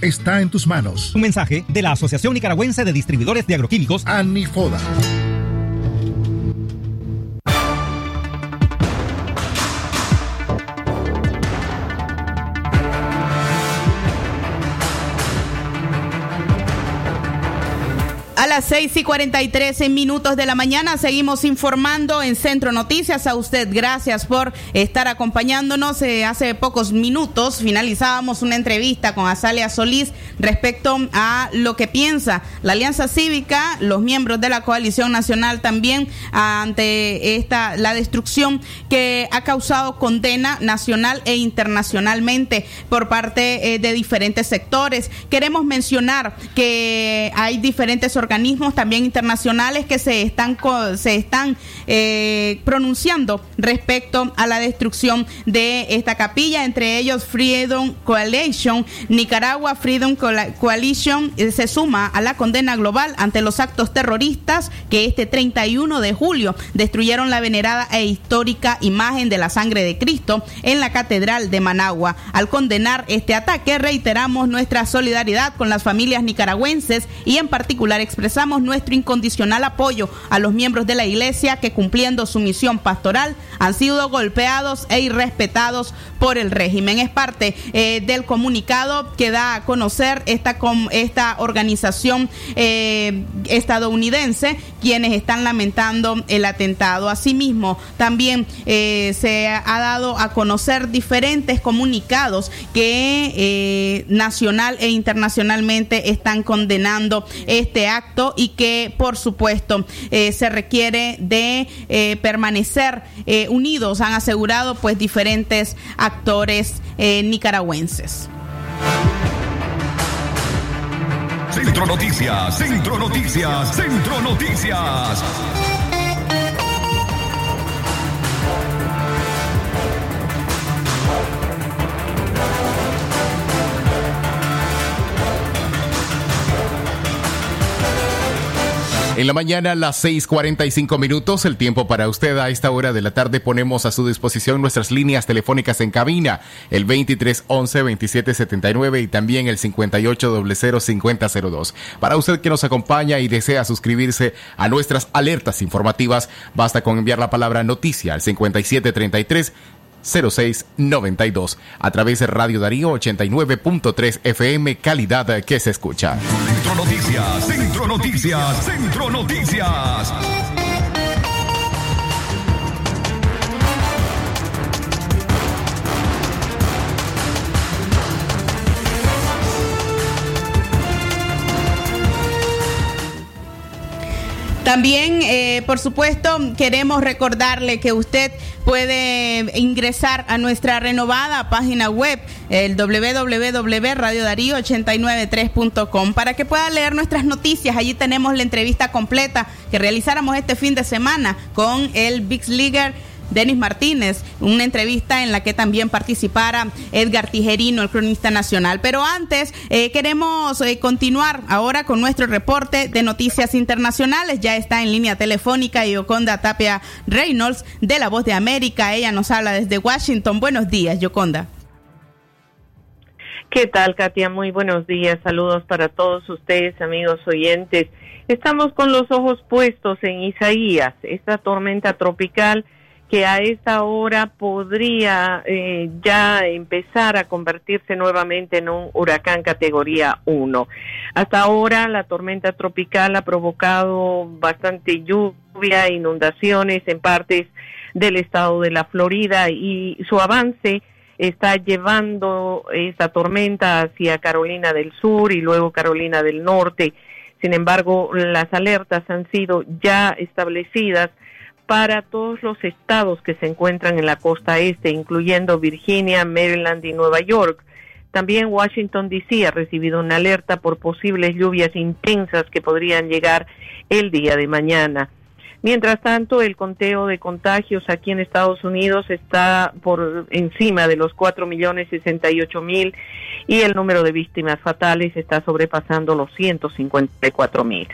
S20: está en tus manos.
S21: Un mensaje de la Asociación Nicaragüense de Distribuidores de Agroquímicos,
S20: ANIFODA.
S5: Las 6 y 43 minutos de la mañana seguimos informando en Centro Noticias. A usted, gracias por estar acompañándonos. Eh, hace pocos minutos finalizábamos una entrevista con Azalia Solís respecto a lo que piensa la Alianza Cívica, los miembros de la Coalición Nacional también ante esta la destrucción que ha causado condena nacional e internacionalmente por parte eh, de diferentes sectores. Queremos mencionar que hay diferentes organismos también internacionales que se están se están eh, pronunciando respecto a la destrucción de esta capilla, entre ellos Freedom Coalition, Nicaragua Freedom Coalition eh, se suma a la condena global ante los actos terroristas que este 31 de julio destruyeron la venerada e histórica imagen de la sangre de Cristo en la Catedral de Managua. Al condenar este ataque, reiteramos nuestra solidaridad con las familias nicaragüenses y en particular expresamos nuestro incondicional apoyo a los miembros de la iglesia que cumpliendo su misión pastoral han sido golpeados e irrespetados por el régimen. Es parte eh, del comunicado que da a conocer esta, esta organización eh, estadounidense quienes están lamentando el atentado. Asimismo, también eh, se ha dado a conocer diferentes comunicados que nacional e internacionalmente están condenando este acto y que por supuesto se requiere de permanecer unidos, han asegurado pues diferentes actores nicaragüenses.
S3: Centro Noticias, Centro Noticias, Centro Noticias.
S22: En la mañana, a las 6:45 minutos, el tiempo para usted a esta hora de la tarde, ponemos a su disposición nuestras líneas telefónicas en cabina, el 2311-2779 y también el 5800-5002. Para usted que nos acompaña y desea suscribirse a nuestras alertas informativas, basta con enviar la palabra noticia al 5733 0692 a través de Radio Darío 89.3 FM, calidad que se escucha.
S3: Centro Noticias, Centro Noticias, Centro Noticias.
S5: También, eh, por supuesto, queremos recordarle que usted puede ingresar a nuestra renovada página web, el www.radiodarío893.com, para que pueda leer nuestras noticias. Allí tenemos la entrevista completa que realizáramos este fin de semana con el Big Leaguer Denis Martínez, una entrevista en la que también participara Edgar Tijerino, el cronista nacional. Pero antes eh, queremos eh, continuar ahora con nuestro reporte de noticias internacionales. Ya está en línea telefónica Yoconda Tapia Reynolds de La Voz de América. Ella nos habla desde Washington. Buenos días, Yoconda.
S23: ¿Qué tal, Katia? Muy buenos días. Saludos para todos ustedes, amigos oyentes. Estamos con los ojos puestos en Isaías, esta tormenta tropical que a esta hora podría eh, ya empezar a convertirse nuevamente en un huracán categoría 1. Hasta ahora la tormenta tropical ha provocado bastante lluvia, inundaciones en partes del estado de la Florida y su avance está llevando esta tormenta hacia Carolina del Sur y luego Carolina del Norte. Sin embargo, las alertas han sido ya establecidas para todos los estados que se encuentran en la costa este, incluyendo Virginia, Maryland y Nueva York. También Washington, D.C. ha recibido una alerta por posibles lluvias intensas que podrían llegar el día de mañana. Mientras tanto, el conteo de contagios aquí en Estados Unidos está por encima de los 4 millones 68 mil y el número de víctimas fatales está sobrepasando los 154 mil.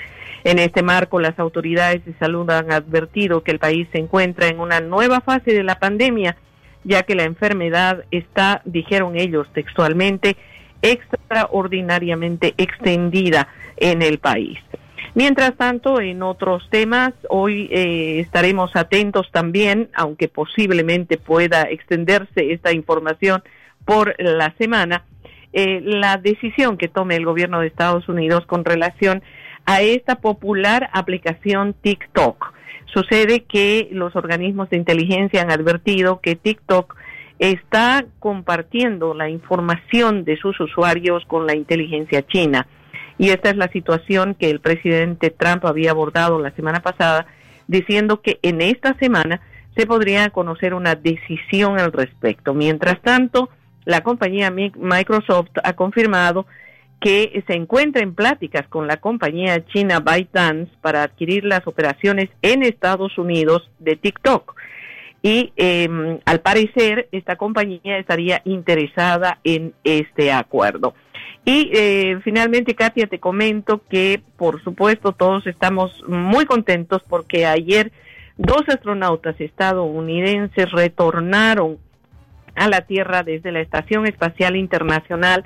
S23: En este marco, las autoridades de salud han advertido que el país se encuentra en una nueva fase de la pandemia, ya que la enfermedad está, dijeron ellos textualmente, extraordinariamente extendida en el país. Mientras tanto, en otros temas, hoy eh, estaremos atentos también, aunque posiblemente pueda extenderse esta información por la semana, eh, la decisión que tome el gobierno de Estados Unidos con relación a esta popular aplicación TikTok. Sucede que los organismos de inteligencia han advertido que TikTok está compartiendo la información de sus usuarios con la inteligencia china. Y esta es la situación que el presidente Trump había abordado la semana pasada, diciendo que en esta semana se podría conocer una decisión al respecto. Mientras tanto, la compañía Microsoft ha confirmado que se encuentra en pláticas con la compañía china ByteDance para adquirir las operaciones en Estados Unidos de TikTok. Y em, al parecer esta compañía estaría interesada en este acuerdo. Y eh, finalmente, Katia, te comento que por supuesto todos estamos muy contentos porque ayer dos astronautas estadounidenses retornaron a la Tierra desde la Estación Espacial Internacional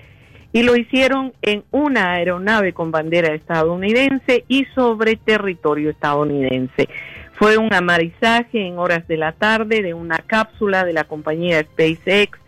S23: y lo hicieron en una aeronave con bandera estadounidense y sobre territorio estadounidense. Fue un amarizaje en horas de la tarde de una cápsula de la compañía SpaceX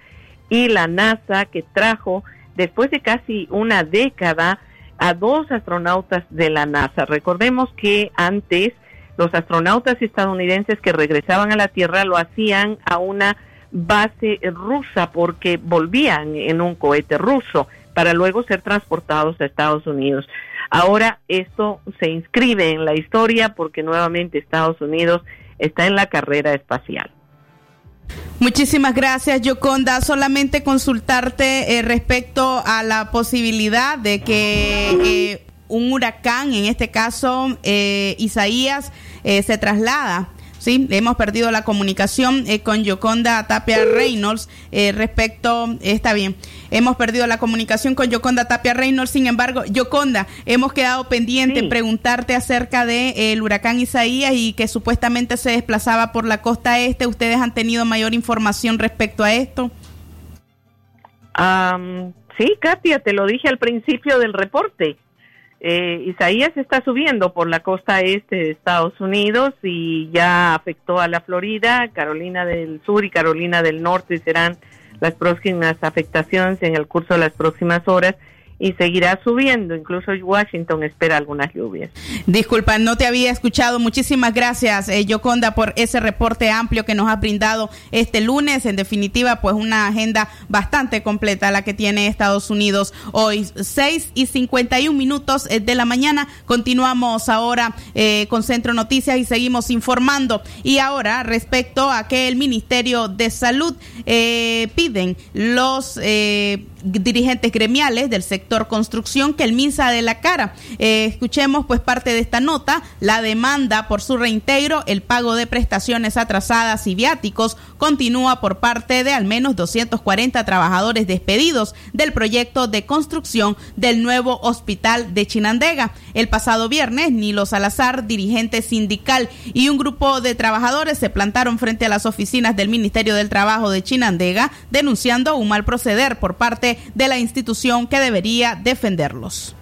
S23: y la NASA que trajo después de casi una década a dos astronautas de la NASA. Recordemos que antes los astronautas estadounidenses que regresaban a la Tierra lo hacían a una base rusa porque volvían en un cohete ruso para luego ser transportados a Estados Unidos. Ahora esto se inscribe en la historia porque nuevamente Estados Unidos está en la carrera espacial.
S5: Muchísimas gracias, Yoconda. Solamente consultarte eh, respecto a la posibilidad de que eh, un huracán, en este caso eh, Isaías, se traslada Sí, hemos perdido la comunicación eh, con Yoconda Tapia Reynolds eh, respecto, está bien, hemos perdido la comunicación con Yoconda Tapia Reynolds, sin embargo, Yoconda, hemos quedado pendiente en preguntarte acerca del de, el huracán Isaías y que supuestamente se desplazaba por la costa este, ¿ustedes han tenido mayor información respecto a esto?
S23: sí, Katia, te lo dije al principio del reporte. Eh, Isaías está subiendo por la costa este de Estados Unidos y ya afectó a la Florida, Carolina del Sur y Carolina del Norte serán las próximas afectaciones en el curso de las próximas horas y seguirá subiendo. Incluso Washington espera algunas lluvias.
S5: Disculpa, no te había escuchado. Muchísimas gracias, eh, Yoconda, por ese reporte amplio que nos ha brindado este lunes. En definitiva, pues una agenda bastante completa la que tiene Estados Unidos hoy. 6 y 51 minutos eh, de la mañana. Continuamos ahora eh, con Centro Noticias y seguimos informando. Y ahora, respecto a que el Ministerio de Salud eh, piden los dirigentes gremiales del sector construcción que el MINSA de la cara. Eh, escuchemos pues parte de esta nota, la demanda por su reintegro, el pago de prestaciones atrasadas y viáticos continúa por parte de al menos 240 trabajadores despedidos del proyecto de construcción del nuevo hospital de Chinandega. El pasado viernes, Nilo Salazar, dirigente sindical y un grupo de trabajadores se plantaron frente a las oficinas del Ministerio del Trabajo de Chinandega denunciando un mal proceder por parte de la institución que debería defenderlos.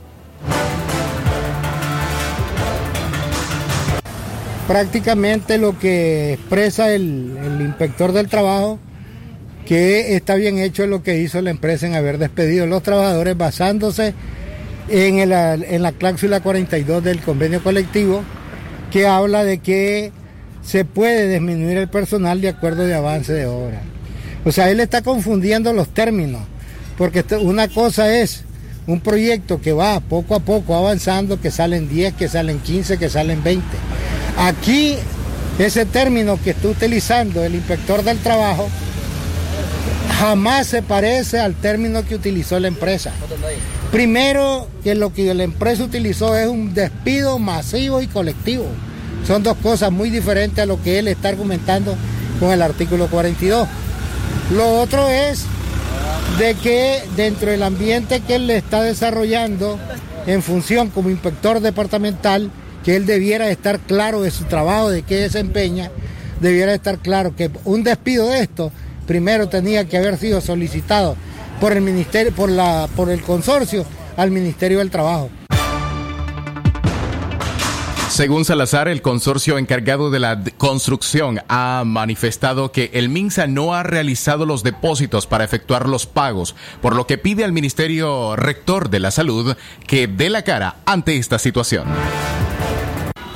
S24: prácticamente lo que expresa el, inspector del trabajo, que está bien hecho lo que hizo la empresa en haber despedido a los trabajadores basándose en, el- en la cláusula 42 del convenio colectivo, que habla de que se puede disminuir el personal de acuerdo de avance de obra. O sea, él está confundiendo los términos, porque una cosa es un proyecto que va poco a poco avanzando, que salen 10, que salen 15, que salen 20. Aquí, ese término que está utilizando el inspector del trabajo jamás se parece al término que utilizó la empresa. Primero, que lo que la empresa utilizó es un despido masivo y colectivo. Son dos cosas muy diferentes a lo que él está argumentando con el artículo 42. Lo otro es de que dentro del ambiente que él le está desarrollando en función como inspector departamental, que él debiera estar claro de su trabajo, de qué desempeña, debiera estar claro que un despido de esto primero tenía que haber sido solicitado por el ministerio, por la, por el consorcio al Ministerio del Trabajo.
S22: Según Salazar, el consorcio encargado de la construcción ha manifestado que el MINSA no ha realizado los depósitos para efectuar los pagos, por lo que pide al Ministerio Rector de la Salud que dé la cara ante esta situación.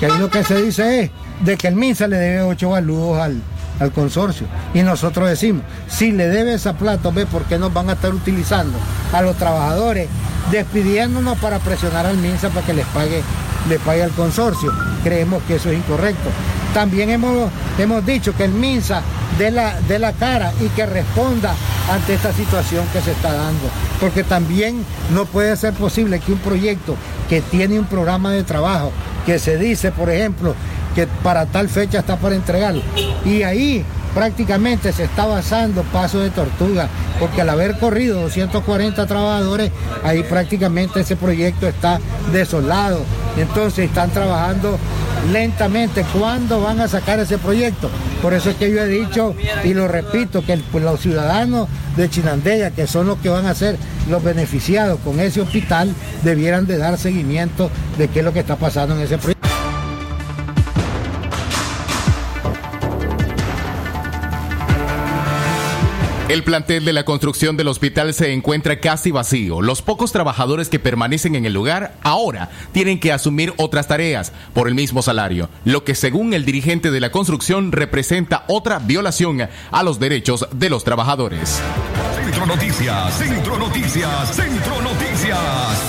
S24: que lo que se dice de que el MINSA le debe ocho baludos al, al consorcio. Y nosotros decimos, si le debe esa plata, ve por qué nos van a estar utilizando a los trabajadores, despidiéndonos para presionar al MINSA para que les pague, le pague al consorcio. Creemos que eso es incorrecto. También hemos, hemos dicho que el MINSA dé la, dé la cara y que responda ante esta situación que se está dando. Porque también no puede ser posible que un proyecto que tiene un programa de trabajo, que se dice, por ejemplo, que para tal fecha está para entregar, y ahí prácticamente se está basando paso de tortuga, porque al haber corrido 240 trabajadores, ahí prácticamente ese proyecto está desolado. Entonces están trabajando lentamente. ¿Cuándo van a sacar ese proyecto? Por eso es que yo he dicho y lo repito, que los ciudadanos de Chinandega, que son los que van a ser los beneficiados con ese hospital, debieran de dar seguimiento de qué es lo que está pasando en ese proyecto.
S22: El plantel de la construcción del hospital se encuentra casi vacío. Los pocos trabajadores que permanecen en el lugar ahora tienen que asumir otras tareas por el mismo salario, lo que según el dirigente de la construcción representa otra violación a los derechos de los trabajadores.
S3: Centro Noticias, Centro Noticias, Centro Noticias.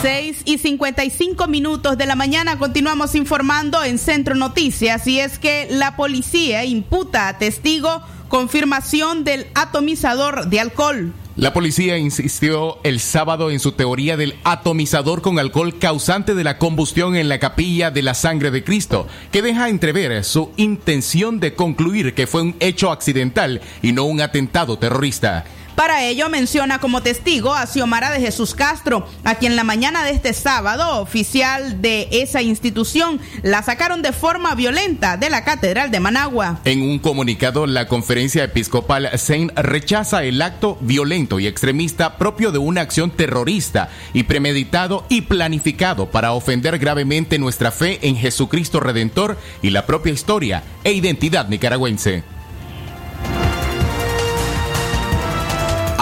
S5: 6 y 55 minutos de la mañana continuamos informando en Centro Noticias y es que la policía imputa a testigo confirmación del atomizador de alcohol.
S22: La policía insistió el sábado en su teoría del atomizador con alcohol causante de la combustión en la capilla de la sangre de Cristo, que deja entrever su intención de concluir que fue un hecho accidental y no un atentado terrorista.
S5: Para ello menciona como testigo a Xiomara de Jesús Castro, a quien la mañana de este sábado, oficial de esa institución, la sacaron de forma violenta de la Catedral de Managua.
S22: En un comunicado, la conferencia episcopal Saint rechaza el acto violento y extremista propio de una acción terrorista y premeditado y planificado para ofender gravemente nuestra fe en Jesucristo Redentor y la propia historia e identidad nicaragüense.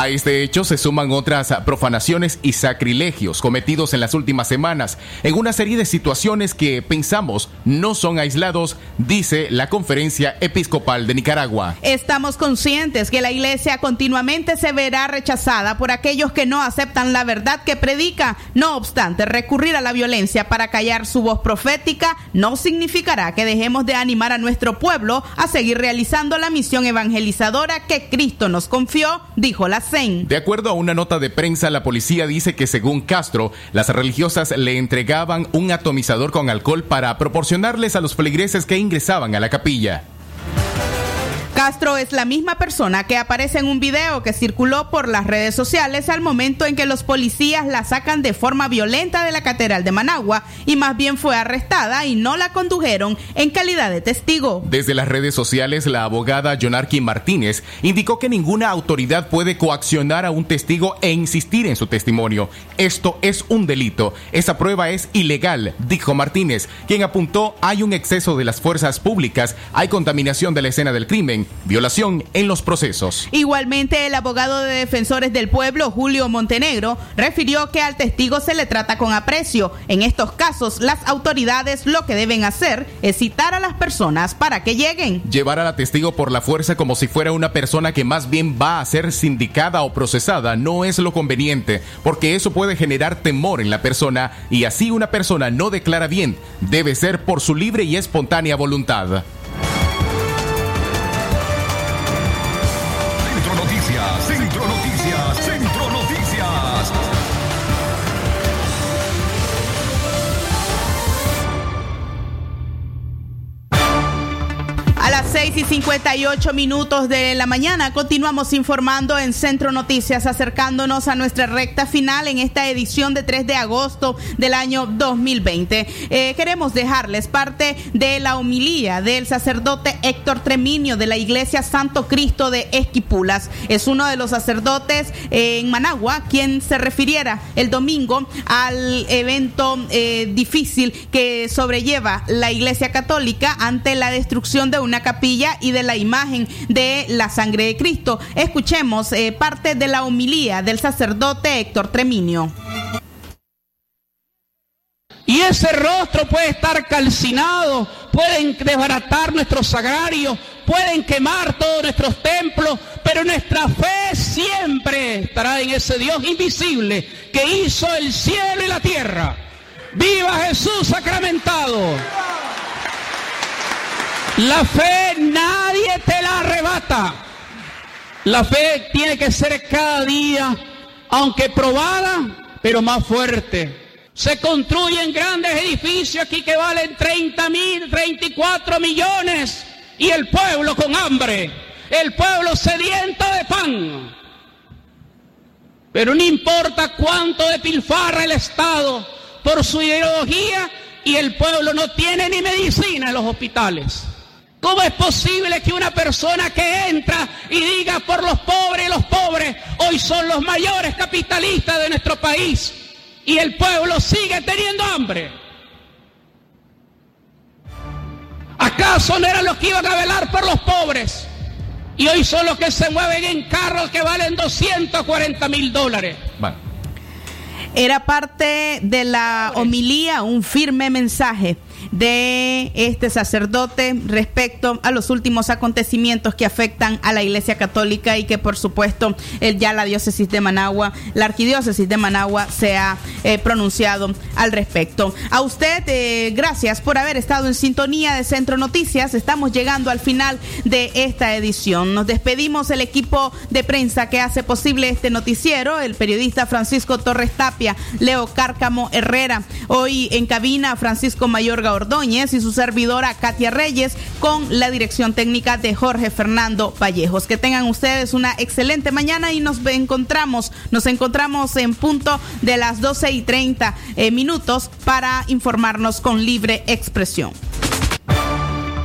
S22: A este hecho se suman otras profanaciones y sacrilegios cometidos en las últimas semanas en una serie de situaciones que pensamos no son aislados, dice la Conferencia Episcopal de Nicaragua.
S5: Estamos conscientes que la iglesia continuamente se verá rechazada por aquellos que no aceptan la verdad que predica. No obstante, recurrir a la violencia para callar su voz profética no significará que dejemos de animar a nuestro pueblo a seguir realizando la misión evangelizadora que Cristo nos confió, dijo la
S22: De acuerdo a una nota de prensa, la policía dice que según Castro, las religiosas le entregaban un atomizador con alcohol para proporcionarles a los feligreses que ingresaban a la capilla.
S5: Castro es la misma persona que aparece en un video que circuló por las redes sociales al momento en que los policías la sacan de forma violenta de la Catedral de Managua y más bien fue arrestada y no la condujeron en calidad de testigo.
S22: Desde las redes sociales, la abogada Jonarqui Martínez indicó que ninguna autoridad puede coaccionar a un testigo e insistir en su testimonio. Esto es un delito. Esa prueba es ilegal, dijo Martínez, quien apuntó hay un exceso de las fuerzas públicas, hay contaminación de la escena del crimen, violación en los procesos.
S5: Igualmente, el abogado de defensores del pueblo, Julio Montenegro, refirió que al testigo se le trata con aprecio. En estos casos, las autoridades lo que deben hacer es citar a las personas para que lleguen.
S22: Llevar a la testigo por la fuerza como si fuera una persona que más bien va a ser sindicada o procesada no es lo conveniente, porque eso puede generar temor en la persona y así una persona no declara bien. Debe ser por su libre y espontánea voluntad.
S5: 6 y 58 minutos de la mañana continuamos informando en Centro Noticias, acercándonos a nuestra recta final en esta edición de 3 de agosto del año 2020. Eh, queremos dejarles parte de la homilía del sacerdote Héctor Treminio de la Iglesia Santo Cristo de Esquipulas. Es uno de los sacerdotes eh, en Managua quien se refiriera el domingo al evento eh, difícil que sobrelleva la Iglesia Católica ante la destrucción de una capilla y de la imagen de la sangre de Cristo. Escuchemos eh, parte de la homilía del sacerdote Héctor Treminio.
S25: Y ese rostro puede estar calcinado, pueden desbaratar nuestros sagrarios, pueden quemar todos nuestros templos, pero nuestra fe siempre estará en ese Dios invisible que hizo el cielo y la tierra. ¡Viva Jesús sacramentado! La fe nadie te la arrebata. La fe tiene que ser cada día, aunque probada, pero más fuerte. Se construyen grandes edificios aquí que valen 30 mil, 34 millones y el pueblo con hambre, el pueblo sediento de pan. Pero no importa cuánto despilfarra el Estado por su ideología y el pueblo no tiene ni medicina en los hospitales. ¿Cómo es posible que una persona que entra y diga por los pobres y los pobres hoy son los mayores capitalistas de nuestro país y el pueblo sigue teniendo hambre? ¿Acaso no eran los que iban a velar por los pobres? Y hoy son los que se mueven en carros que valen 240 mil dólares.
S5: Era parte de la homilía, un firme mensaje de este sacerdote respecto a los últimos acontecimientos que afectan a la Iglesia Católica y que por supuesto el, ya la diócesis de Managua, la arquidiócesis de Managua se ha eh, pronunciado al respecto. A usted, eh, gracias por haber estado en sintonía de Centro Noticias. Estamos llegando al final de esta edición. Nos despedimos el equipo de prensa que hace posible este noticiero, el periodista Francisco Torres Tapia, Leo Cárcamo Herrera, hoy en cabina Francisco Mayorga Ordóñez y su servidora Katia Reyes con la dirección técnica de Jorge Fernando Vallejos. Que tengan ustedes una excelente mañana y nos encontramos, nos encontramos en punto de las 12 y 30 eh, minutos para informarnos con libre expresión.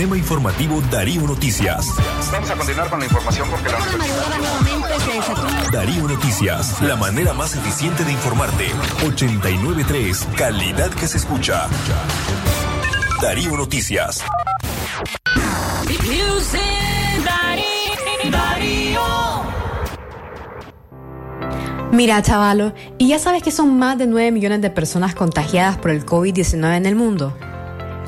S26: Sistema Informativo Darío Noticias.
S17: Vamos a continuar con la información porque la
S26: Darío Noticias, la manera más eficiente de informarte. 893, calidad que se escucha. Darío Noticias.
S27: Mira, chavalo, ¿y ya sabes que son más de 9 millones de personas contagiadas por el COVID-19 en el mundo?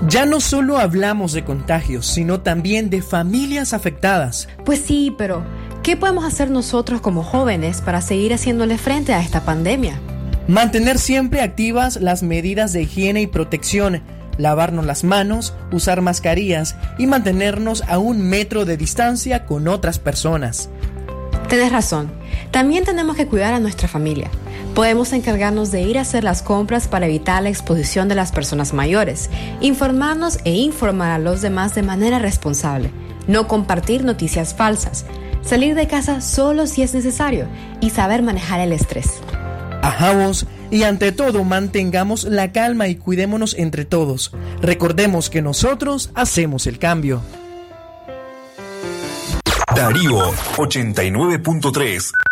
S28: Ya no solo hablamos de contagios, sino también de familias afectadas.
S27: Pues sí, pero ¿qué podemos hacer nosotros como jóvenes para seguir haciéndole frente a esta pandemia?
S28: Mantener siempre activas las medidas de higiene y protección, lavarnos las manos, usar mascarillas y mantenernos a un metro de distancia con otras personas.
S27: Tienes razón. También tenemos que cuidar a nuestra familia. Podemos encargarnos de ir a hacer las compras para evitar la exposición de las personas mayores, informarnos e informar a los demás de manera responsable, no compartir noticias falsas, salir de casa solo si es necesario y saber manejar el estrés.
S28: Ajamos y ante todo mantengamos la calma y cuidémonos entre todos. Recordemos que nosotros hacemos el cambio.
S26: Darío 89.3